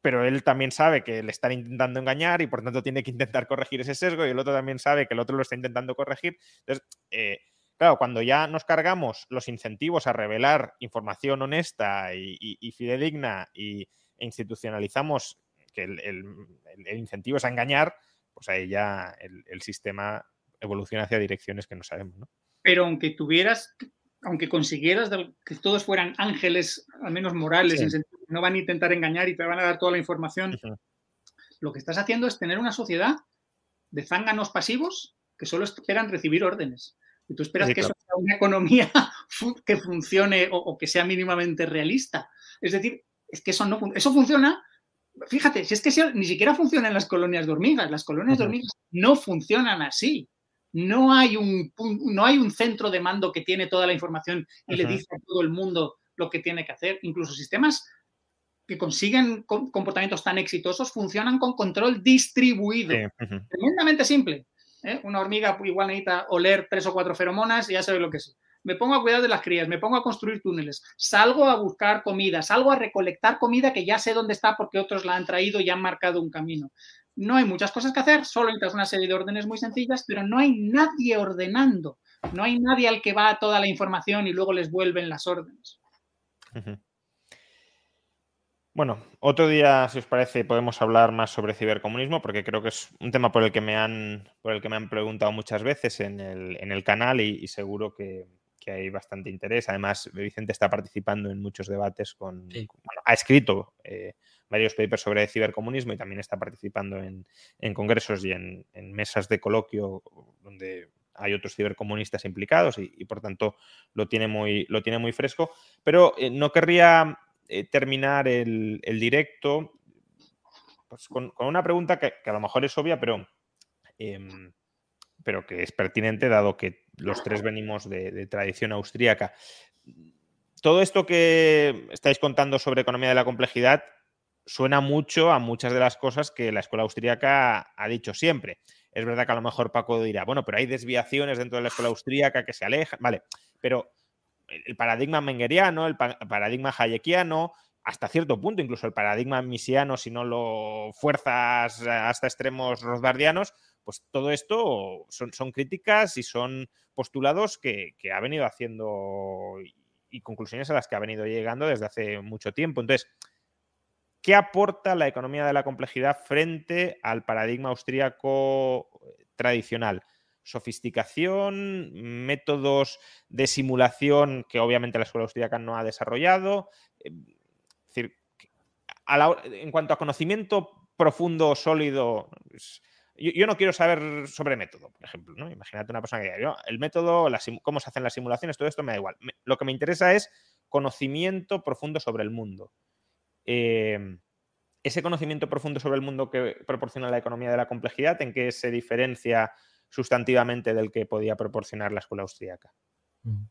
A: pero él también sabe que le están intentando engañar y por tanto tiene que intentar corregir ese sesgo y el otro también sabe que el otro lo está intentando corregir. Entonces, eh, claro, cuando ya nos cargamos los incentivos a revelar información honesta y, fidedigna y, e institucionalizamos que el, incentivo es a engañar, pues ahí ya el, sistema evoluciona hacia direcciones que no sabemos. ¿no?
C: Pero aunque tuvieras aunque consiguieras que todos fueran ángeles, al menos morales, en sentido que no van a intentar engañar y te van a dar toda la información, lo que estás haciendo es tener una sociedad de zánganos pasivos que solo esperan recibir órdenes. Y tú esperas que eso sea una economía que funcione o, que sea mínimamente realista. Es decir, es que eso no eso funciona. Fíjate, si es que ni siquiera funciona en las colonias de hormigas. Las colonias de hormigas no funcionan así no hay un, no hay un centro de mando que tiene toda la información y le dice a todo el mundo lo que tiene que hacer. Incluso sistemas que consiguen comportamientos tan exitosos funcionan con control distribuido. Tremendamente simple. ¿eh? Una hormiga igual necesita oler tres o cuatro feromonas y ya sabe lo que es. Me pongo a cuidar de las crías, me pongo a construir túneles, salgo a buscar comida, salgo a recolectar comida que ya sé dónde está porque otros la han traído y han marcado un camino no hay muchas cosas que hacer, solo necesitas una serie de órdenes muy sencillas, pero no hay nadie ordenando, no hay nadie al que va toda la información y luego les vuelven las órdenes.
A: Bueno, otro día, si os parece, podemos hablar más sobre cibercomunismo, porque creo que es un tema por el que me han, por el que me han preguntado muchas veces en el, canal y, seguro que, hay bastante interés. Además, Vicente está participando en muchos debates con. ha escrito eh, varios papers sobre cibercomunismo y también está participando en, congresos y en, mesas de coloquio donde hay otros cibercomunistas implicados y, por tanto lo tiene muy, lo tiene muy fresco. Pero eh, no querría eh, terminar el, directo pues, con, una pregunta que, a lo mejor es obvia, pero, em, pero que es pertinente dado que los tres venimos de, tradición austríaca. Todo esto que estáis contando sobre economía de la complejidad suena mucho a muchas de las cosas que la escuela austríaca ha dicho siempre. Es verdad que a lo mejor Paco dirá, bueno, pero hay desviaciones dentro de la escuela austríaca que se alejan, vale, pero el paradigma mengeriano, el paradigma hayekiano, hasta cierto punto, incluso el paradigma misiano, si no lo fuerzas hasta extremos rosbardianos, pues todo esto son, críticas y son postulados que, que, ha venido haciendo y conclusiones a las que ha venido llegando desde hace mucho tiempo. Entonces, ¿Qué aporta la economía de la complejidad frente al paradigma austríaco eh, tradicional? Sofisticación, métodos de simulación que obviamente la escuela austríaca no ha desarrollado. Eh, es decir, en cuanto a conocimiento profundo, sólido, pues, yo, no quiero saber sobre método, por ejemplo. ¿no? Imagínate una persona que diga, el método, cómo se hacen las simulaciones, todo esto me da igual. lo que me interesa es conocimiento profundo sobre el mundo. Em, ese conocimiento profundo sobre el mundo que proporciona la economía de la complejidad, ¿en qué se diferencia sustantivamente del que podía proporcionar la escuela austríaca?
C: Mm.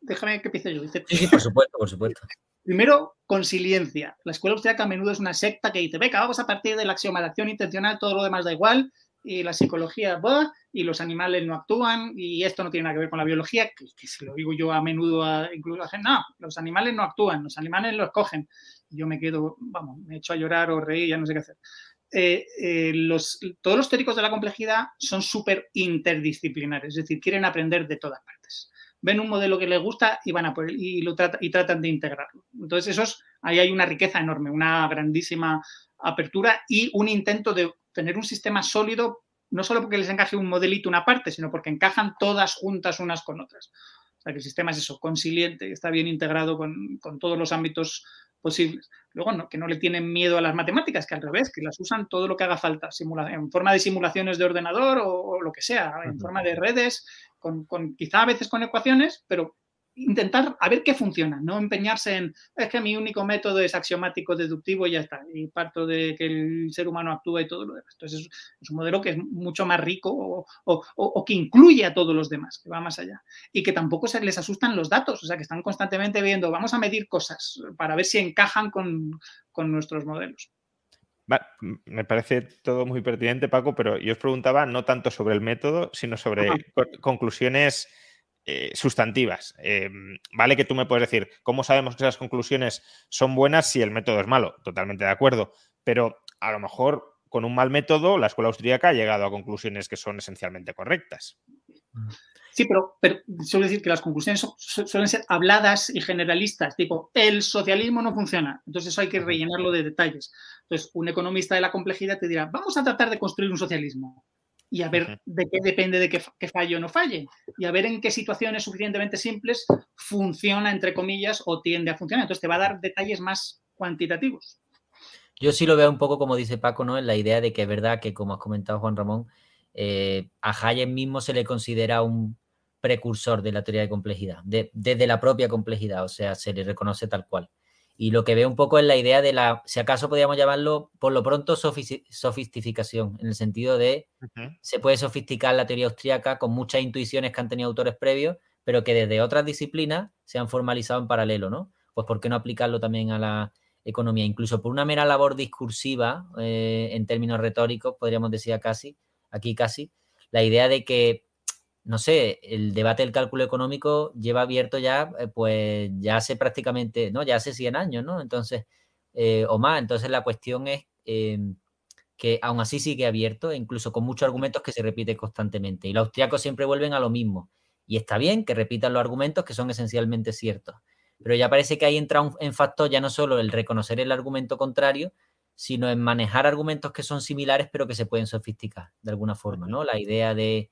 C: Déjame que empiece yo.
B: Sí, por supuesto, por supuesto.
C: Primero, consiliencia. La escuela austríaca a menudo es una secta que dice, venga, vamos a partir del axioma de acción intencional, todo lo demás da igual, y la psicología va y los animales no actúan y esto no tiene nada que ver con la biología, que, se lo digo yo a menudo a, incluso a no, los animales no actúan, los animales los cogen. Yo me quedo, vamos, me echo a llorar o reír, ya no sé qué hacer. eh, eh, los, todos los teóricos de la complejidad son súper interdisciplinares, es decir, quieren aprender de todas partes. Ven un modelo que les gusta y van a por él y, lo y tratan de integrarlo. Entonces, esos, ahí hay una riqueza enorme, una grandísima apertura y un intento de tener un sistema sólido, no solo porque les encaje un modelito una parte, sino porque encajan todas juntas unas con otras. O sea, que el sistema es eso, consiliente, está bien integrado con, con todos los ámbitos posibles. Luego, no, que no le tienen miedo a las matemáticas, que al revés, que las usan todo lo que haga falta, en forma de simulaciones de ordenador o, lo que sea, en forma de redes, con, con, quizá a veces con ecuaciones, pero intentar a ver qué funciona, no empeñarse en, es que mi único método es axiomático deductivo y ya está, y parto de que el ser humano actúa y todo lo demás. Entonces es, un modelo que es mucho más rico o, que incluye a todos los demás, que va más allá. Y que tampoco se les asustan los datos, o sea, que están constantemente viendo, vamos a medir cosas para ver si encajan con, nuestros modelos.
A: Me parece todo muy pertinente, Paco, pero yo os preguntaba no tanto sobre el método, sino sobre conclusiones eh, sustantivas. Em, vale que tú me puedes decir, ¿cómo sabemos que esas conclusiones son buenas si el método es malo? Totalmente de acuerdo. Pero a lo mejor con un mal método, la escuela austríaca ha llegado a conclusiones que son esencialmente correctas.
C: Sí, pero, pero suelo decir que las conclusiones suelen ser habladas y generalistas, tipo, el socialismo no funciona, entonces eso hay que rellenarlo de detalles. Entonces, un economista de la complejidad te dirá, vamos a tratar de construir un socialismo y a ver de qué depende de que, falle o no falle y a ver en qué situaciones suficientemente simples funciona, entre comillas, o tiende a funcionar. Entonces te va a dar detalles más cuantitativos.
B: Yo sí lo veo un poco como dice Paco, ¿no? En la idea de que es verdad que, como has comentado Juan Ramón, eh, a Hayek mismo se le considera un precursor de la teoría de complejidad, desde la propia complejidad, o sea, se le reconoce tal cual. Y lo que veo un poco es la idea de la, si acaso podríamos llamarlo por lo pronto sofisticación, en el sentido de se puede sofisticar la teoría austríaca con muchas intuiciones que han tenido autores previos, pero que desde otras disciplinas se han formalizado en paralelo, ¿no? Pues ¿por qué no aplicarlo también a la economía? Incluso por una mera labor discursiva, eh, en términos retóricos, podríamos decir casi, aquí casi, la idea de que no sé, el debate del cálculo económico lleva abierto ya, eh, pues ya hace prácticamente, ¿no? Ya hace 100 años, ¿no? Entonces, eh, o más. Entonces la cuestión es em, que aún así sigue abierto, incluso con muchos argumentos que se repiten constantemente. Y los austriacos siempre vuelven a lo mismo. Y está bien que repitan los argumentos que son esencialmente ciertos. Pero ya parece que ahí entra en factor ya no solo el reconocer el argumento contrario, sino en manejar argumentos que son similares pero que se pueden sofisticar de alguna forma, ¿no? La idea de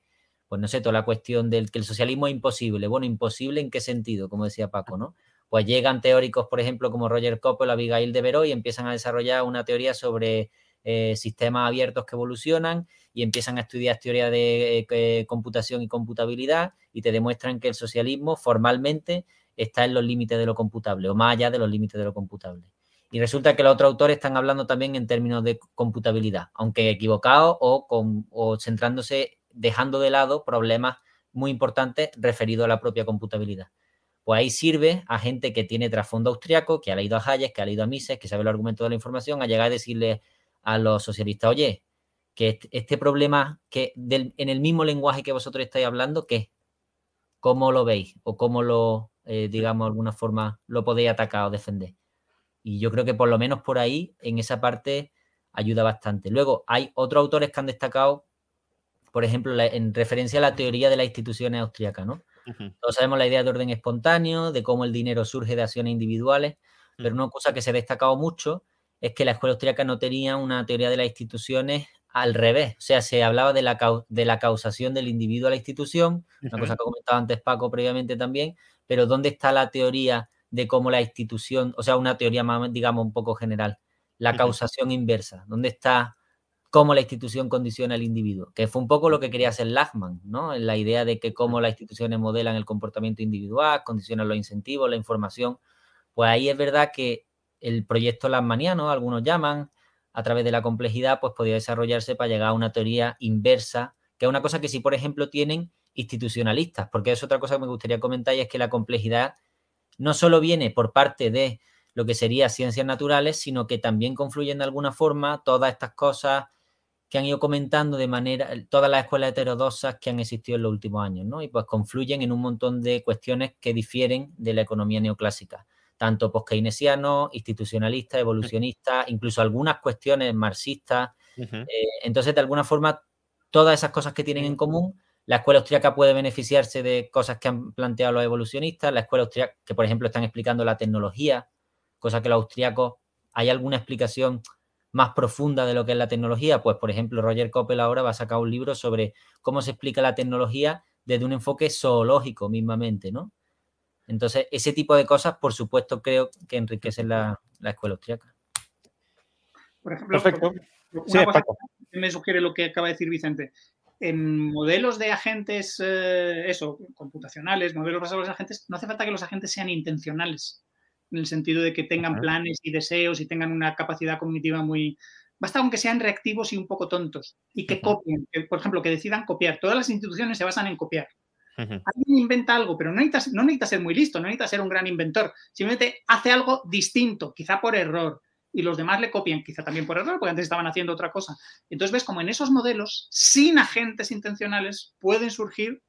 B: pues no sé, toda la cuestión del que el socialismo es imposible. Bueno, imposible en qué sentido, como decía Paco, ¿no? Pues llegan teóricos, por ejemplo, como Roger Coppel, Abigail de Veró, y empiezan a desarrollar una teoría sobre eh, sistemas abiertos que evolucionan y empiezan a estudiar teoría de eh, computación y computabilidad y te demuestran que el socialismo formalmente está en los límites de lo computable o más allá de los límites de lo computable. Y resulta que los otros autores están hablando también en términos de computabilidad, aunque equivocados o, o centrándose dejando de lado problemas muy importantes referidos a la propia computabilidad. Pues ahí sirve a gente que tiene trasfondo austriaco, que ha leído a Hayek, que ha leído a Mises, que sabe el argumento de la información, a llegar a decirle a los socialistas, oye, que este, problema que en el mismo lenguaje que vosotros estáis hablando, ¿qué? ¿Cómo lo veis? ¿O cómo lo, eh, digamos, de alguna forma lo podéis atacar o defender? Y yo creo que por lo menos por ahí, en esa parte, ayuda bastante. Luego, hay otros autores que han destacado por ejemplo, en referencia a la teoría de las instituciones austríacas, ¿no? Todos sabemos la idea de orden espontáneo, de cómo el dinero surge de acciones individuales, pero una cosa que se ha destacado mucho es que la escuela austríaca no tenía una teoría de las instituciones al revés, o sea, se hablaba de la, de la causación del individuo a la institución, una cosa que ha comentado antes Paco previamente también, pero ¿dónde está la teoría de cómo la institución, o sea, una teoría más, digamos, un poco general, la causación inversa, ¿dónde está cómo la institución condiciona al individuo, que fue un poco lo que quería hacer Lachman, ¿no? En la idea de que cómo las instituciones modelan el comportamiento individual, condicionan los incentivos, la información. Pues ahí es verdad que el proyecto Lachmaniano, algunos llaman, a través de la complejidad, pues podría desarrollarse para llegar a una teoría inversa, que es una cosa que sí, por ejemplo, tienen institucionalistas, porque es otra cosa que me gustaría comentar y es que la complejidad no solo viene por parte de lo que sería ciencias naturales, sino que también confluyen de alguna forma todas estas cosas que han ido comentando de manera todas las escuelas heterodoxas que han existido en los últimos años, ¿no? Y pues confluyen en un montón de cuestiones que difieren de la economía neoclásica, tanto post-keynesiano, institucionalista, evolucionista, incluso algunas cuestiones marxistas. Entonces, de alguna forma, todas esas cosas que tienen en común, la escuela austríaca puede beneficiarse de cosas que han planteado los evolucionistas, la escuela austríaca, que por ejemplo están explicando la tecnología, cosa que los austríacos, ¿hay alguna explicación más profunda de lo que es la tecnología? Pues por ejemplo, Roger Koppel ahora va a sacar un libro sobre cómo se explica la tecnología desde un enfoque zoológico mismamente, ¿no? Entonces, ese tipo de cosas, por supuesto, creo que enriquecen la, escuela austríaca.
C: Por ejemplo, Perfecto. me sugiere lo que acaba de decir Vicente. En modelos de agentes, eh, eso, computacionales, modelos basados en agentes, no hace falta que los agentes sean intencionales, en el sentido de que tengan planes y deseos y tengan una capacidad cognitiva muy, basta aunque sean reactivos y un poco tontos y que copien, por ejemplo, que decidan copiar. Todas las instituciones se basan en copiar. Alguien inventa algo, pero no necesita, no necesita ser muy listo, no necesita ser un gran inventor. Simplemente hace algo distinto, quizá por error, y los demás le copian, quizá también por error, porque antes estaban haciendo otra cosa. Entonces ves como en esos modelos, sin agentes intencionales, pueden surgir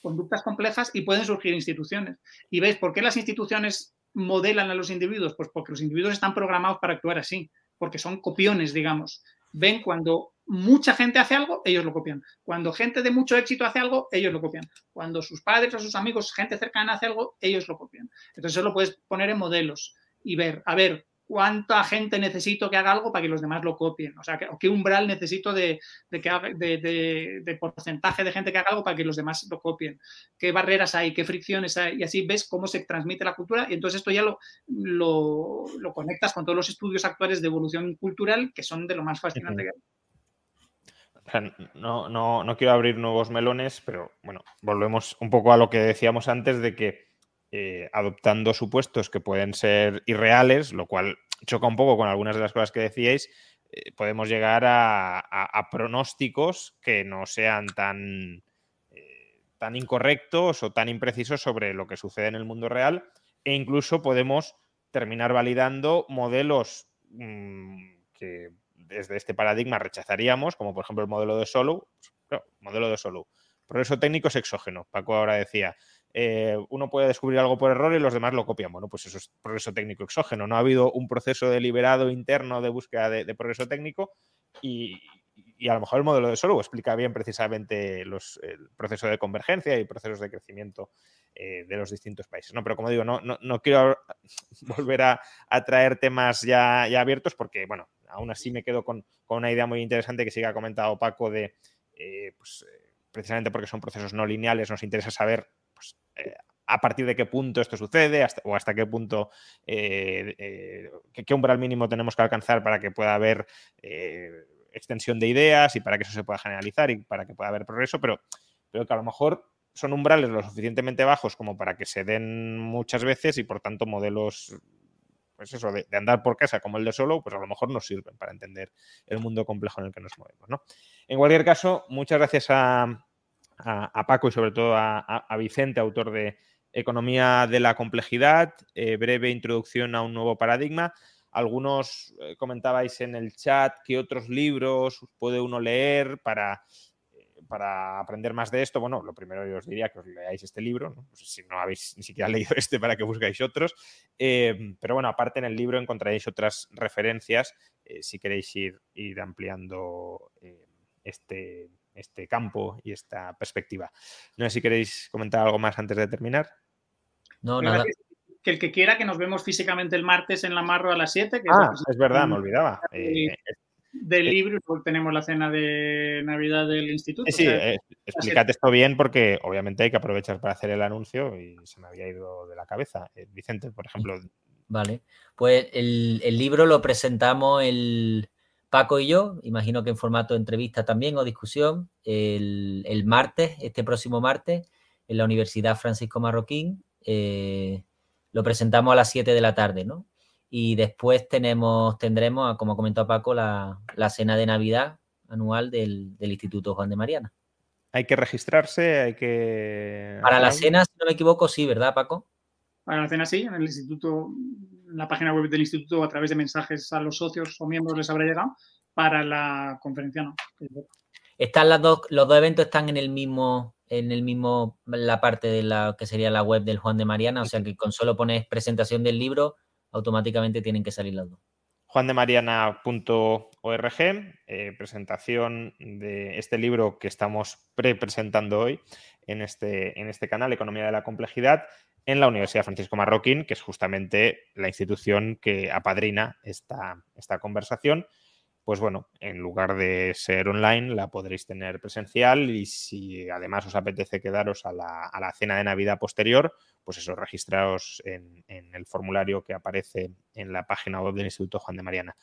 C: conductas complejas y pueden surgir instituciones. Y ves por qué las instituciones modelan a los individuos, pues porque los individuos están programados para actuar así, porque son copiones, digamos. Ven cuando mucha gente hace algo, ellos lo copian. Cuando gente de mucho éxito hace algo, ellos lo copian. Cuando sus padres o sus amigos, gente cercana hace algo, ellos lo copian. Entonces eso lo puedes poner en modelos y ver, a ver, cuánta gente necesito que haga algo para que los demás lo copien. O sea, qué umbral necesito de, de, porcentaje de gente que haga algo para que los demás lo copien. Qué barreras hay, qué fricciones hay. Y así ves cómo se transmite la cultura. Y entonces esto ya lo, lo, conectas con todos los estudios actuales de evolución cultural que son de lo más fascinante que
A: hay. no, no, no quiero abrir nuevos melones, pero bueno, volvemos un poco a lo que decíamos antes de que eh, adoptando supuestos que pueden ser irreales, lo cual choca un poco con algunas de las cosas que decíais, eh, podemos llegar a, pronósticos que no sean tan, eh, tan incorrectos o tan imprecisos sobre lo que sucede en el mundo real e incluso podemos terminar validando modelos mm, que desde este paradigma rechazaríamos, como por ejemplo el modelo de Solo, modelo de Solo. Progreso técnico es exógeno. Paco ahora decía, eh, uno puede descubrir algo por error y los demás lo copian. Bueno, pues eso es progreso técnico exógeno. No ha habido un proceso deliberado interno de búsqueda de, progreso técnico y, a lo mejor el modelo de Solo explica bien precisamente los, el proceso de convergencia y procesos de crecimiento eh, de los distintos países. ¿no? Pero como digo, no, no, quiero volver a, traer temas ya, abiertos porque, bueno, aún así me quedo con, una idea muy interesante que sí que ha comentado Paco de, eh, pues, precisamente porque son procesos no lineales, nos interesa saber pues, eh, a partir de qué punto esto sucede o hasta qué punto, eh, eh, qué, umbral mínimo tenemos que alcanzar para que pueda haber extensión de ideas y para que eso se pueda generalizar y para que pueda haber progreso, pero, pero que a lo mejor son umbrales lo suficientemente bajos como para que se den muchas veces y por tanto modelos pues eso, de, andar por casa como el de solo, pues a lo mejor nos sirven para entender el mundo complejo en el que nos movemos. ¿no? En cualquier caso, muchas gracias a, a, Paco y sobre todo a, Vicente, autor de Economía de la Complejidad, eh, breve introducción a un nuevo paradigma. Algunos eh, comentabais en el chat qué otros libros puede uno leer para, eh, para aprender más de esto. Bueno, lo primero yo os diría que os leáis este libro, si no habéis ni siquiera leído este para que buscáis otros. pero bueno, aparte en el libro encontraréis otras referencias si queréis ir, ir ampliando este, este campo y esta perspectiva. No sé si queréis comentar algo más antes de terminar.
C: No, nada. Que el que quiera que nos vemos físicamente el martes en la Marro a las 7.
A: ah, es, verdad, me olvidaba. Eh,
C: del eh, libro y tenemos la cena de Navidad del instituto.
A: Sí, eh, explicad esto bien porque obviamente hay que aprovechar para hacer el anuncio y se me había ido de la cabeza. Vicente, por ejemplo.
B: Vale, pues el, el libro lo presentamos el, Paco y yo, imagino que en formato de entrevista también o discusión, el, martes, este próximo martes, en la Universidad Francisco Marroquín, eh, lo presentamos a las 7 de la tarde, ¿no? Y después tenemos, tendremos, como comentó Paco, la, cena de Navidad anual del, Instituto Juan de Mariana.
A: ¿Hay que registrarse? ¿Hay que...?
B: Para la cena, si no me equivoco, sí, ¿verdad, Paco?
C: Para la cena sí, en el instituto la página web del instituto a través de mensajes a los socios o miembros les habrá llegado para la conferencia, ¿no?
B: Están las dos, los dos eventos están en el mismo, en el mismo, la parte de la que sería la web del Juan de Mariana, o sea que con solo pones presentación del libro, automáticamente tienen que salir los dos.
A: juandemariana.org eh, presentación de este libro que estamos pre-presentando hoy en este, en este canal, Economía de la Complejidad, en la Universidad Francisco Marroquín, que es justamente la institución que apadrina esta, esta conversación. Pues bueno, en lugar de ser online, la podréis tener presencial y si además os apetece quedaros a la, a la cena de Navidad posterior, pues eso, registraos en, en, el formulario que aparece en la página web del Instituto Juan de Mariana.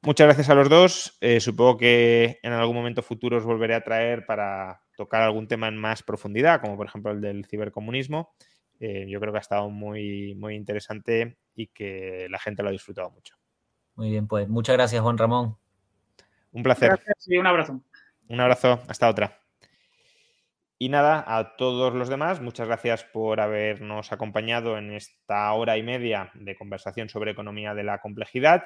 A: Muchas gracias a los dos. Eh, supongo que en algún momento futuro os volveré a traer para tocar algún tema en más profundidad, como por ejemplo el del cibercomunismo. Eh, yo creo que ha estado muy, muy interesante y que la gente lo ha disfrutado mucho.
B: Muy bien, pues muchas gracias, Juan Ramón.
A: Un placer.
C: Gracias y un abrazo.
A: Un abrazo, hasta otra. Y nada, a todos los demás, muchas gracias por habernos acompañado en esta hora y media de conversación sobre economía de la complejidad.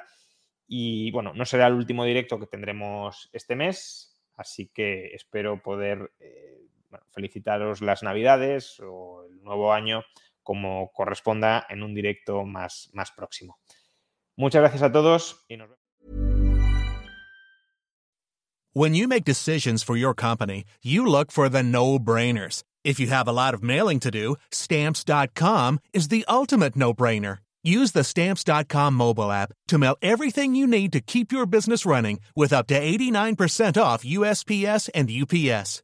A: Y bueno, no será el último directo que tendremos este mes, así que espero poder eh, bueno, felicitaros las Navidades o el nuevo año como corresponda en un directo más, más próximo. Muchas gracias a todos y nos vemos.
E: When you make decisions for your company, you look for the no-brainers. If you have a lot of mailing to do, stamps.com is the ultimate no-brainer. Use the stamps.com mobile app to mail everything you need to keep your business running with up to 89% off USPS and UPS.